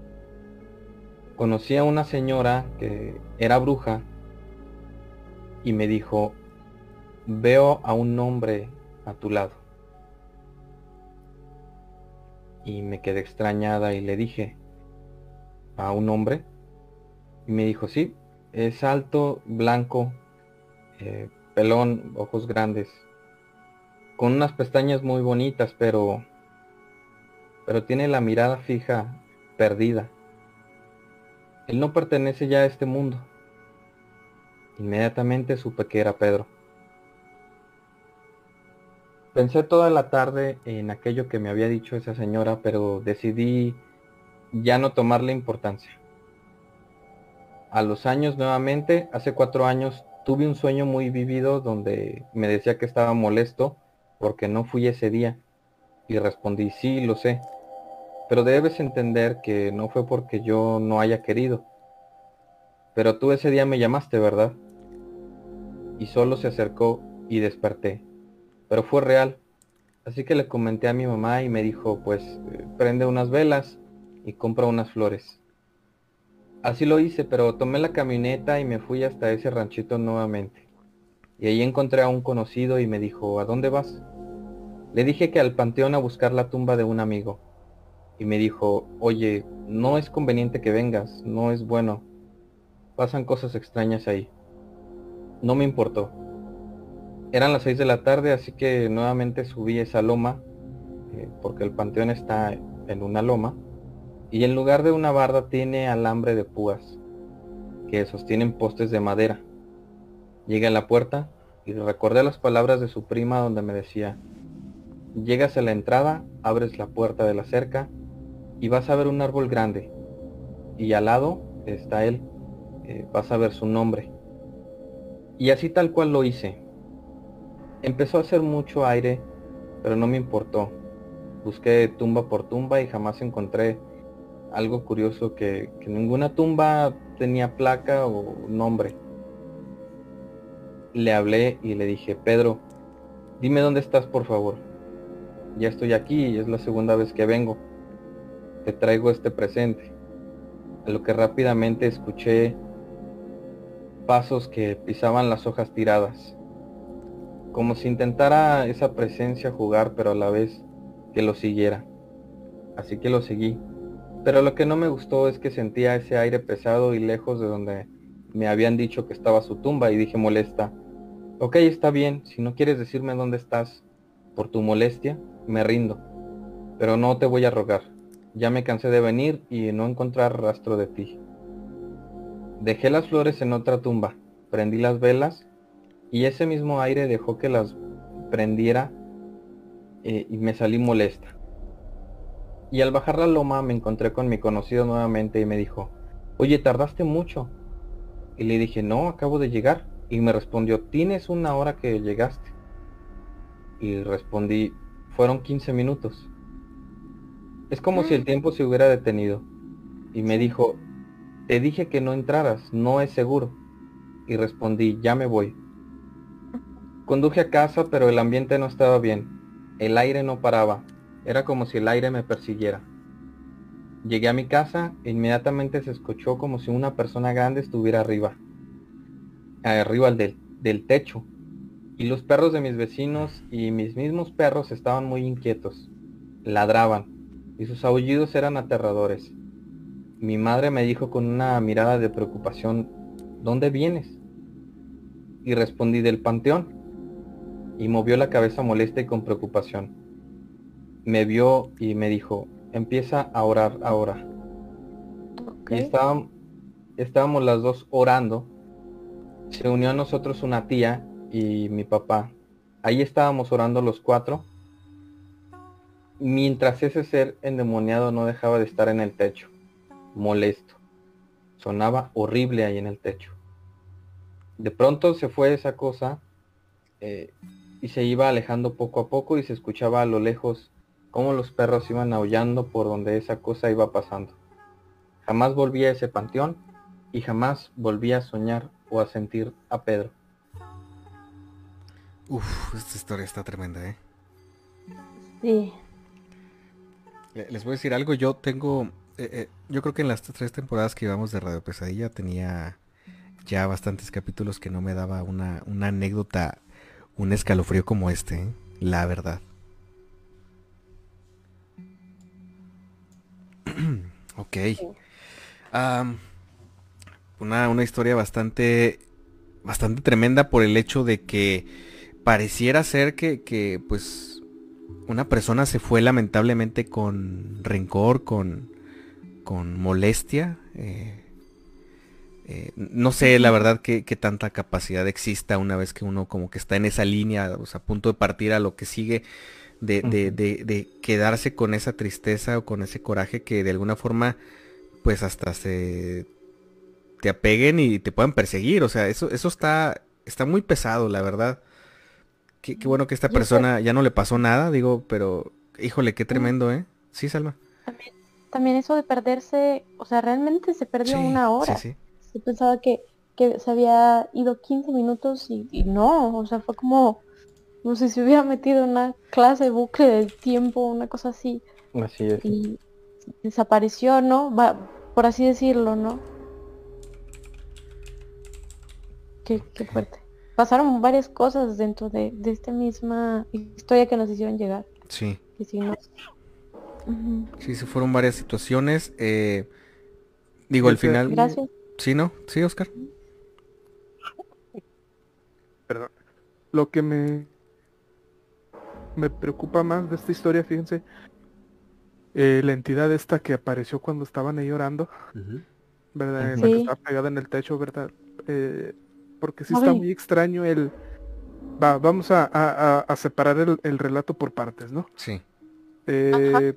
Conocí a una señora que era bruja y me dijo, veo a un hombre a tu lado. y me quedé extrañada y le dije, ¿a un hombre? Y me dijo, sí, es alto, blanco, eh, pelón, ojos grandes, con unas pestañas muy bonitas, pero, pero tiene la mirada fija, perdida. Él no pertenece ya a este mundo. Inmediatamente supe que era Pedro. Pensé toda la tarde en aquello que me había dicho esa señora, pero decidí ya no tomarle importancia. A los años nuevamente, hace cuatro años, tuve un sueño muy vivido donde me decía que estaba molesto porque no fui ese día. Y respondí, sí, lo sé. Pero debes entender que no fue porque yo no haya querido. Pero tú ese día me llamaste, ¿verdad? Y solo se acercó y desperté pero fue real. Así que le comenté a mi mamá y me dijo, pues eh, prende unas velas y compra unas flores. Así lo hice, pero tomé la camioneta y me fui hasta ese ranchito nuevamente. Y ahí encontré a un conocido y me dijo, ¿a dónde vas? Le dije que al panteón a buscar la tumba de un amigo. Y me dijo, oye, no es conveniente que vengas, no es bueno. Pasan cosas extrañas ahí. No me importó. Eran las 6 de la tarde, así que nuevamente subí esa loma, eh, porque el panteón está en una loma, y en lugar de una barda tiene alambre de púas, que sostienen postes de madera. Llegué a la puerta y recordé las palabras de su prima donde me decía, llegas a la entrada, abres la puerta de la cerca y vas a ver un árbol grande. Y al lado está él, eh, vas a ver su nombre. Y así tal cual lo hice. Empezó a hacer mucho aire, pero no me importó. Busqué tumba por tumba y jamás encontré algo curioso que, ninguna tumba tenía placa o nombre. Le hablé y le dije, Pedro, dime dónde estás por favor. Ya estoy aquí y es la segunda vez que vengo. Te traigo este presente. A lo que rápidamente escuché pasos que pisaban las hojas tiradas como si intentara esa presencia jugar, pero a la vez que lo siguiera. Así que lo seguí, Pero lo que no me gustó es que sentía ese aire pesado y lejos de donde me habían dicho que estaba su tumba y dije molesta. Ok, está bien, si no quieres decirme dónde estás por tu molestia, me rindo. Pero no te voy a rogar. Ya me cansé de venir y no encontrar rastro de ti. Dejé las flores en otra tumba, prendí las velas y ese mismo aire dejó que las prendiera eh, y me salí molesta. Y al bajar la loma me encontré con mi conocido nuevamente y me dijo, oye, tardaste mucho. Y le dije, no, acabo de llegar. Y me respondió, tienes una hora que llegaste. Y respondí, fueron 15 minutos. Es como si el tiempo se hubiera detenido. Y me dijo, te dije que no entraras, no es seguro. Y respondí, ya me voy. Conduje a casa, pero el ambiente no estaba bien. El aire no paraba. Era como si el aire me persiguiera. Llegué a mi casa e inmediatamente se escuchó como si una persona grande estuviera arriba. Arriba del, del techo. Y los perros de mis vecinos y mis mismos perros estaban muy inquietos. Ladraban. Y sus aullidos eran aterradores. Mi madre me dijo con una mirada de preocupación, ¿dónde vienes? Y respondí del panteón y movió la cabeza molesta y con preocupación. Me vio y me dijo, empieza a orar ahora. Y estábamos, estábamos las dos orando. Se unió a nosotros una tía y mi papá. Ahí estábamos orando los cuatro. Mientras ese ser endemoniado no dejaba de estar en el techo, molesto. Sonaba horrible ahí en el techo. De pronto se fue esa cosa eh, y se iba alejando poco a poco y se escuchaba a lo lejos cómo los perros iban aullando por donde esa cosa iba pasando. Jamás volví a ese panteón y jamás volví a soñar o a sentir a Pedro. Uf, esta historia está tremenda, ¿eh? Sí. Les voy a decir algo, yo tengo, eh, eh, yo creo que en las tres temporadas que íbamos de Radio Pesadilla tenía ya bastantes capítulos que no me daba una, una anécdota un escalofrío como este, ¿eh? la verdad. (clears throat) ok. Una, una, historia bastante, bastante tremenda por el hecho de que pareciera ser que, que, pues, una persona se fue lamentablemente con rencor, con, con molestia. Eh, eh, no sé la verdad que, tanta capacidad exista una vez que uno como que está en esa línea, o sea, a punto de partir a lo que sigue, de, de, de, quedarse con esa tristeza o con ese coraje que de alguna forma pues hasta se te apeguen y te puedan perseguir. O sea, eso, eso está, está muy pesado, la verdad. Qué, bueno que esta persona ya no le pasó nada, digo, pero híjole, qué tremendo, ¿eh? Sí, Salma. También, eso de perderse, o sea, realmente se perdió una hora. Sí, sí pensaba que, se había ido 15 minutos y, no, o sea, fue como, no sé si hubiera metido una clase de bucle del tiempo, una cosa así. Así es. Y desapareció, ¿no? Va, por así decirlo, ¿no? Qué, fuerte. Pasaron varias cosas dentro de, de esta misma historia que nos hicieron llegar. Sí. Que si no... Sí, se fueron varias situaciones. Eh, digo, al final... Gracias. Sí, ¿no? Sí, Oscar. Perdón. Lo que me me preocupa más de esta historia, fíjense, eh, la entidad esta que apareció cuando estaban ahí orando, ¿verdad? En la que estaba pegada en el techo, ¿verdad? Eh, porque sí está muy extraño el... Va, vamos a, separar el, relato por partes, ¿no? Sí. Eh,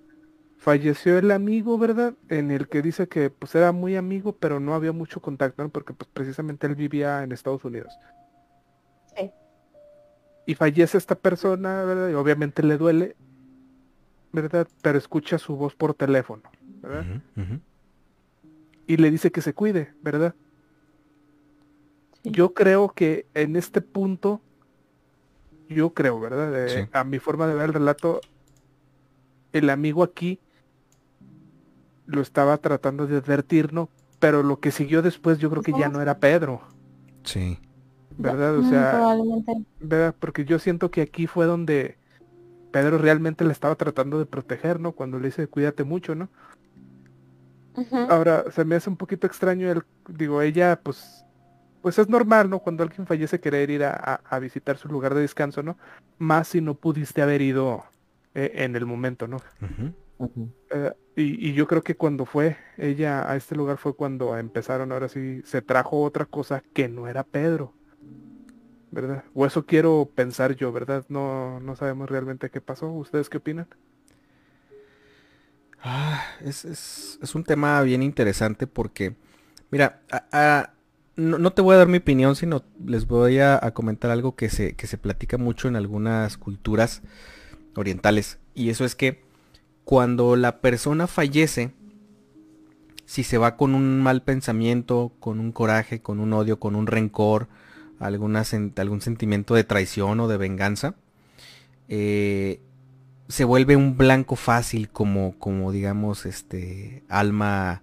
falleció el amigo, ¿verdad? En el que dice que pues era muy amigo, pero no había mucho contacto, porque pues precisamente él vivía en Estados Unidos. Sí. Y fallece esta persona, ¿verdad? Y obviamente le duele, ¿verdad? Pero escucha su voz por teléfono, ¿verdad? Y le dice que se cuide, ¿verdad? Yo creo que en este punto, yo creo, ¿verdad? A mi forma de ver el relato, el amigo aquí lo estaba tratando de advertir, ¿no? Pero lo que siguió después yo creo que ya no era Pedro. Sí. ¿Verdad? O sea, ¿verdad? Porque yo siento que aquí fue donde Pedro realmente le estaba tratando de proteger, ¿no? Cuando le dice cuídate mucho, ¿no? Ahora, se me hace un poquito extraño el, digo, ella, pues, pues es normal, ¿no? Cuando alguien fallece querer ir a, visitar su lugar de descanso, ¿no? Más si no pudiste haber ido eh, en el momento, ¿no? Eh, y, y, yo creo que cuando fue ella a este lugar fue cuando empezaron, ahora sí, se trajo otra cosa que no era Pedro. ¿Verdad? O eso quiero pensar yo, ¿verdad? No, no sabemos realmente qué pasó. ¿Ustedes qué opinan? Ah, es, es, es, un tema bien interesante porque, mira, no, te voy a dar mi opinión, sino les voy a, comentar algo que se, que se platica mucho en algunas culturas orientales. Y eso es que cuando la persona fallece, si se va con un mal pensamiento, con un coraje, con un odio, con un rencor, algún sentimiento de traición o de venganza, eh, se vuelve un blanco fácil como, como digamos, este alma,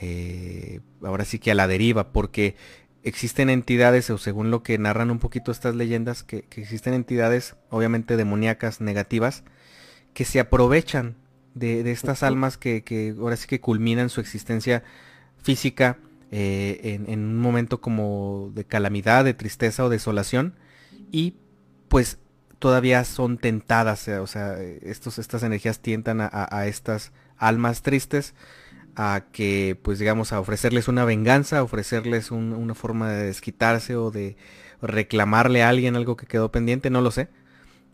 eh, ahora sí que a la deriva, porque existen entidades, o según lo que narran un poquito estas leyendas, que, existen entidades, obviamente demoníacas, negativas, que se aprovechan de, estas almas que, ahora sí que culminan su existencia física eh, en, en, un momento como de calamidad, de tristeza o desolación, y pues todavía son tentadas, eh, o sea, estos, estas energías tientan a, estas almas tristes a que, pues digamos, a ofrecerles una venganza, a ofrecerles una forma de desquitarse o de reclamarle a alguien algo que quedó pendiente, no lo sé.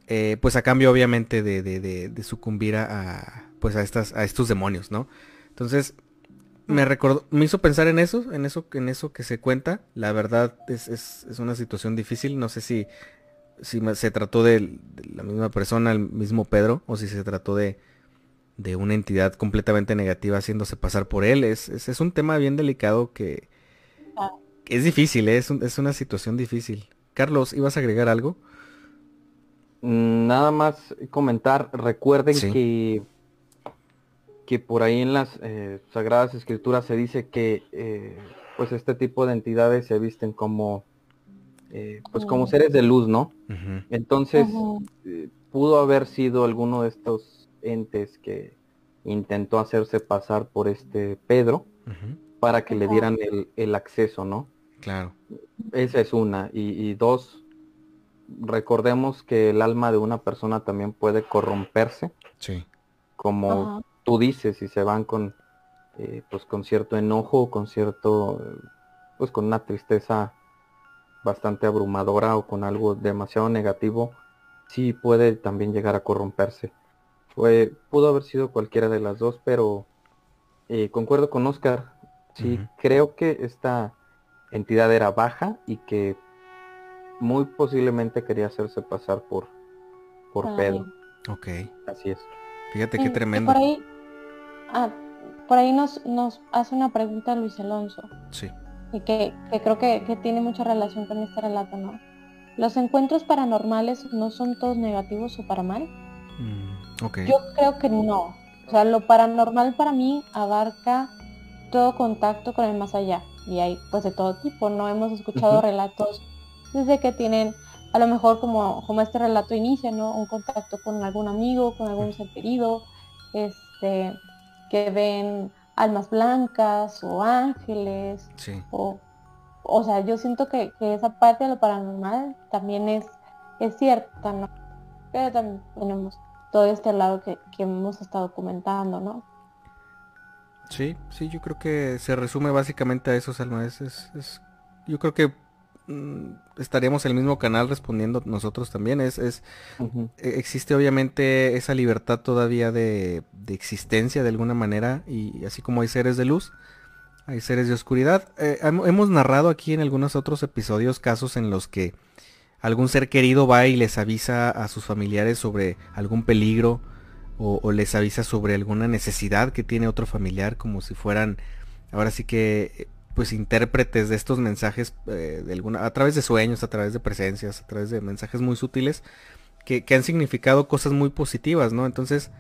Eh, pues a cambio obviamente de, de, sucumbir a, pues a estas a estos demonios no entonces me recordó me hizo pensar en eso en eso en eso que se cuenta. La verdad es, es, es una situación difícil. No sé si si se trató de, la misma persona, el mismo Pedro, o si se trató de, de una entidad completamente negativa haciéndose pasar por él. Es, es, un tema bien delicado que, ah. es difícil, ¿eh? es, es, una situación difícil. Carlos, ¿ibas a agregar algo? Mm, nada más comentar, recuerden que, que por ahí en las eh, Sagradas Escrituras se dice que eh, pues este tipo de entidades se visten como eh, pues como seres de luz, ¿no? Entonces, eh, pudo haber sido alguno de estos entes que intentó hacerse pasar por este Pedro para que le dieran el, acceso, ¿no? Claro. Esa es una. Y, dos, recordemos que el alma de una persona también puede corromperse. Sí. Como tú dices, si se van con, eh, pues con cierto enojo, con cierto, pues con una tristeza bastante abrumadora o con algo demasiado negativo, sí puede también llegar a corromperse. Fue, pudo haber sido cualquiera de las dos, pero eh, concuerdo con Oscar. Sí, creo que esta entidad era baja y que muy posiblemente quería hacerse pasar por, por Pedro. Ok. Así es. Fíjate qué tremendo. Por ahí, ah, por ahí nos, nos hace una pregunta Luis Alonso. Sí y que, creo que, tiene mucha relación con este relato, ¿no? ¿Los encuentros paranormales no son todos negativos o para mal? Mm, Yo creo que no. O sea, lo paranormal para mí abarca todo contacto con el más allá. Y hay pues de todo tipo, ¿no? Hemos escuchado relatos desde que tienen, a lo mejor como, como este relato inicia, ¿no? Un contacto con algún amigo, con algún ser querido, este, que ven almas blancas o ángeles. O, o sea, yo siento que, esa parte de lo paranormal también es, es cierta, ¿no? Pero también tenemos todo este lado que, hemos estado comentando, ¿no? Sí, sí, yo creo que se resume básicamente a esos almas. es, yo creo que Mm, estaríamos en el mismo canal respondiendo nosotros también. Es, es e, existe obviamente esa libertad todavía de, existencia de alguna manera y así como hay seres de luz, hay seres de oscuridad. Eh, hemos narrado aquí en algunos otros episodios casos en los que algún ser querido va y les avisa a sus familiares sobre algún peligro o, les avisa sobre alguna necesidad que tiene otro familiar como si fueran ahora sí que pues intérpretes de estos mensajes eh, de alguna, a través de sueños, a través de presencias, a través de mensajes muy sutiles que, han significado cosas muy positivas, ¿no? Entonces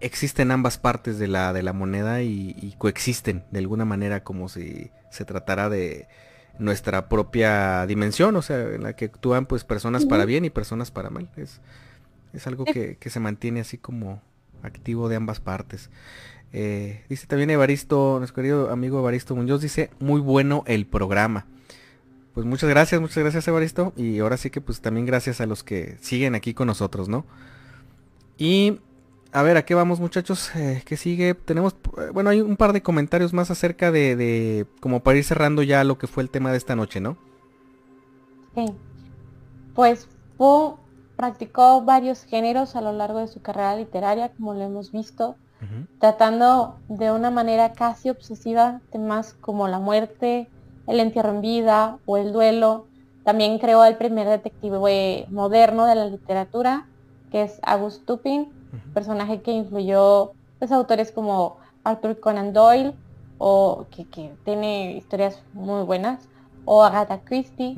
existen ambas partes de la, de la moneda y, coexisten de alguna manera como si se tratara de nuestra propia dimensión, o sea, en la que actúan pues personas para bien y personas para mal. Es, es algo que, que se mantiene así como activo de ambas partes. Eh, dice también Evaristo, nuestro querido amigo Evaristo Muñoz, dice, muy bueno el programa. Pues muchas gracias, muchas gracias Evaristo. Y ahora sí que pues también gracias a los que siguen aquí con nosotros, ¿no? Y a ver, ¿a qué vamos muchachos? Eh, ¿Qué sigue? Tenemos, eh, bueno, hay un par de comentarios más acerca de, de, como para ir cerrando ya lo que fue el tema de esta noche, ¿no? Sí. Pues Po practicó varios géneros a lo largo de su carrera literaria, como lo hemos visto, tratando de una manera casi obsesiva temas como la muerte, el entierro en vida o el duelo. También creó el primer detective moderno de la literatura, que es August Dupin, personaje que influyó pues, autores como Arthur Conan Doyle, o que, tiene historias muy buenas, o Agatha Christie.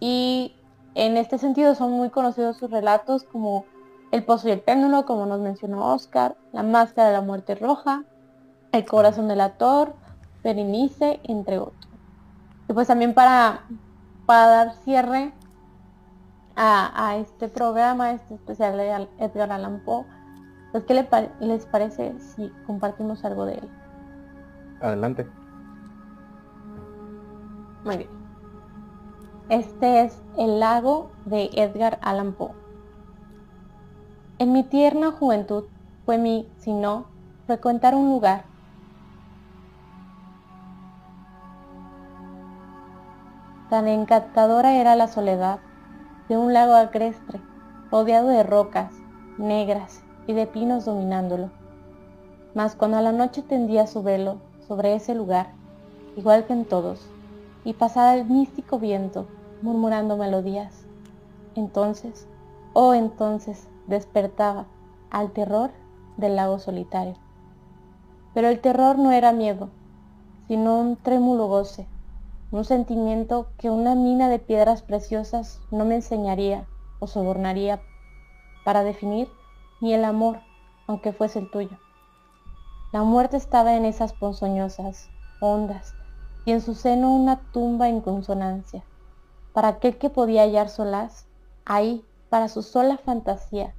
Y en este sentido son muy conocidos sus relatos como El Pozo y el Péndulo, como nos mencionó Oscar, La Máscara de la Muerte Roja, El Corazón del Ator, Berenice, entre otros. Y pues también para, para dar cierre a, este programa, este especial de Edgar Allan Poe, pues ¿qué les parece si compartimos algo de él? Adelante. Muy bien. Este es El lago de Edgar Allan Poe. En mi tierna juventud fue mi, si no, frecuentar un lugar Tan encantadora era la soledad de un lago agreste, rodeado de rocas negras y de pinos dominándolo. Mas cuando a la noche tendía su velo sobre ese lugar, igual que en todos, y pasaba el místico viento murmurando melodías, entonces, oh entonces, despertaba al terror del lago solitario. Pero el terror no era miedo, sino un trémulo goce un sentimiento que una mina de piedras preciosas no me enseñaría o sobornaría para definir ni el amor, aunque fuese el tuyo. La muerte estaba en esas ponzoñosas ondas y en su seno una tumba en consonancia. Para aquel que podía hallar solaz, ahí, para su sola fantasía,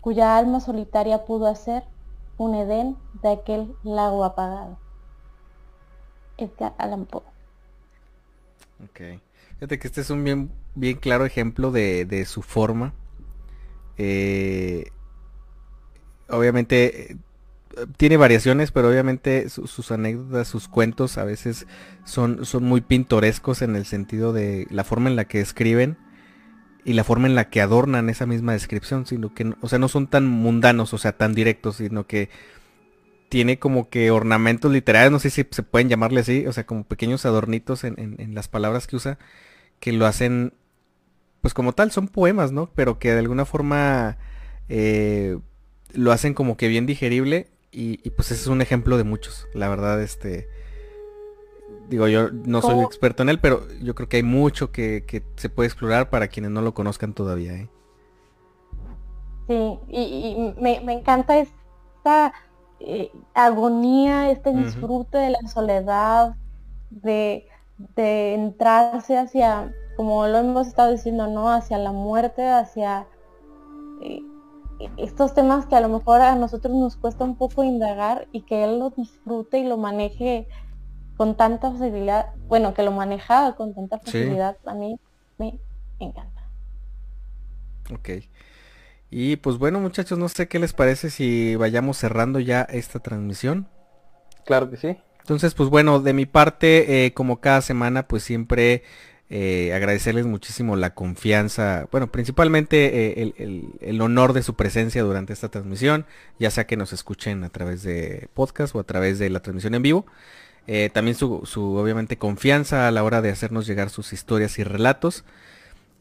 cuya alma solitaria pudo hacer un Edén de aquel lago apagado. Edgar Allan Poe Ok. Fíjate que este es un bien, bien claro ejemplo de, su forma. Eh, obviamente eh, tiene variaciones, pero obviamente sus anécdotas, sus cuentos a veces son, son muy pintorescos en el sentido de la forma en la que escriben y la forma en la que adornan esa misma descripción, sino que, o sea, no son tan mundanos, o sea, tan directos, sino que tiene como que ornamentos literarios, no sé si se pueden llamarle así, o sea, como pequeños adornitos en, las palabras que usa, que lo hacen, pues como tal, son poemas, ¿no? Pero que de alguna forma eh, lo hacen como que bien digerible y, pues ese es un ejemplo de muchos, la verdad, este... Digo, yo no soy experto en él, pero yo creo que hay mucho que, se puede explorar para quienes no lo conozcan todavía. ¿eh? Sí, y, me, me encanta esta eh, agonía, este disfrute de la soledad, de, entrarse hacia, como lo hemos estado diciendo, ¿no? Hacia la muerte, hacia eh, estos temas que a lo mejor a nosotros nos cuesta un poco indagar y que él lo disfrute y lo maneje con tanta facilidad, bueno, que lo maneja con tanta facilidad, a mí me encanta. Ok. Y pues bueno muchachos, no sé qué les parece si vayamos cerrando ya esta transmisión. Claro que sí. Entonces pues bueno, de mi parte, eh, como cada semana, pues siempre eh, agradecerles muchísimo la confianza, bueno, principalmente eh, el, honor de su presencia durante esta transmisión, ya sea que nos escuchen a través de podcast o a través de la transmisión en vivo. también su, obviamente, confianza a la hora de hacernos llegar sus historias y relatos.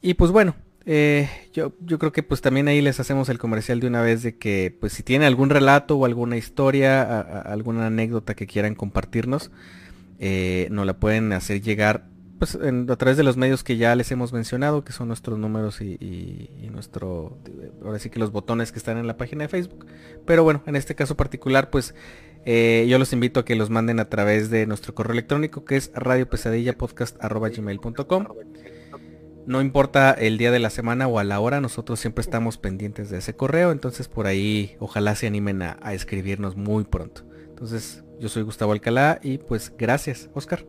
Y pues bueno, eh, yo, yo creo que pues también ahí les hacemos el comercial de una vez de que pues si tienen algún relato o alguna historia, alguna anécdota que quieran compartirnos, eh, nos la pueden hacer llegar pues a través de los medios que ya les hemos mencionado, que son nuestros números y, nuestro, ahora sí que los botones que están en la página de Facebook. Pero bueno, en este caso particular pues eh, yo los invito a que los manden a través de nuestro correo electrónico que es radiopesadillapodcast.gmail.com no importa el día de la semana o a la hora, nosotros siempre estamos pendientes de ese correo, entonces por ahí ojalá se animen a, escribirnos muy pronto. Entonces, yo soy Gustavo Alcalá y pues gracias, Oscar.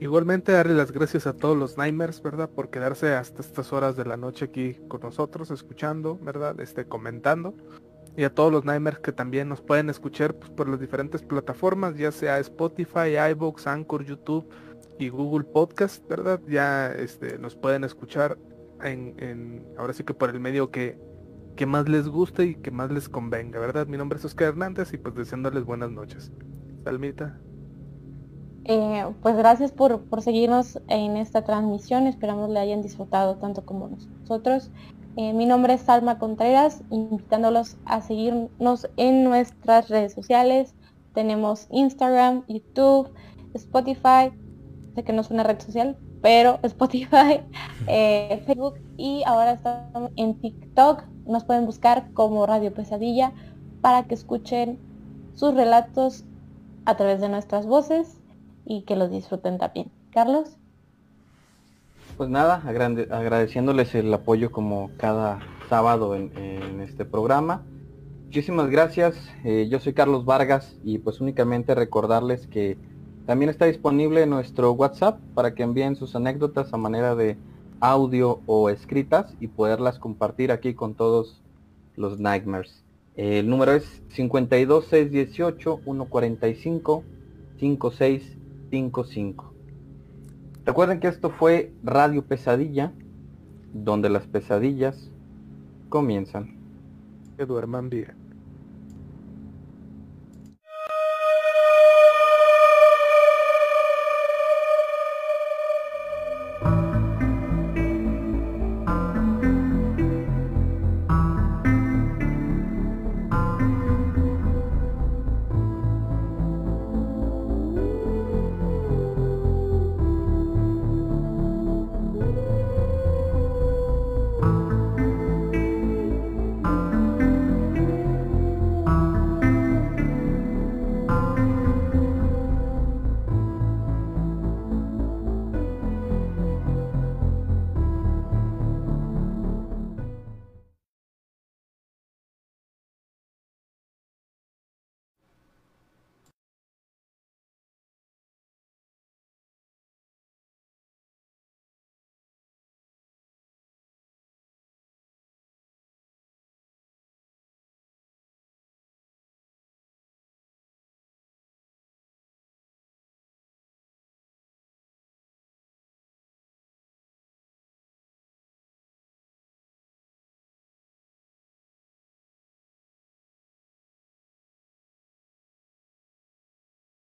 Igualmente darle las gracias a todos los Nightmares, ¿verdad? Por quedarse hasta estas horas de la noche aquí con nosotros, escuchando, ¿verdad? Este, comentando. Y a todos los Nightmares que también nos pueden escuchar pues, por las diferentes plataformas, ya sea Spotify, iVoox, Anchor, YouTube y Google Podcast, ¿verdad? Ya este, nos pueden escuchar en, en, ahora sí que por el medio que, que más les guste y que más les convenga, ¿verdad? Mi nombre es Oscar Hernández y pues deseándoles buenas noches. Salmita. Eh, pues gracias por, seguirnos en esta transmisión. Esperamos le hayan disfrutado tanto como nosotros. Eh, mi nombre es Salma Contreras, invitándolos a seguirnos en nuestras redes sociales. Tenemos Instagram, YouTube, Spotify, sé que no es una red social, pero (laughs) Spotify, eh, Facebook y ahora estamos en TikTok. Nos pueden buscar como Radio Pesadilla para que escuchen sus relatos a través de nuestras voces y que los disfruten también. Carlos. Pues nada, agradeciéndoles el apoyo como cada sábado en, este programa. Muchísimas gracias. Eh, yo soy Carlos Vargas y pues únicamente recordarles que también está disponible nuestro WhatsApp para que envíen sus anécdotas a manera de audio o escritas y poderlas compartir aquí con todos los Nightmares. El número es 52618 145 56 55. Recuerden que esto fue Radio Pesadilla, donde las pesadillas comienzan. Que duerman bien.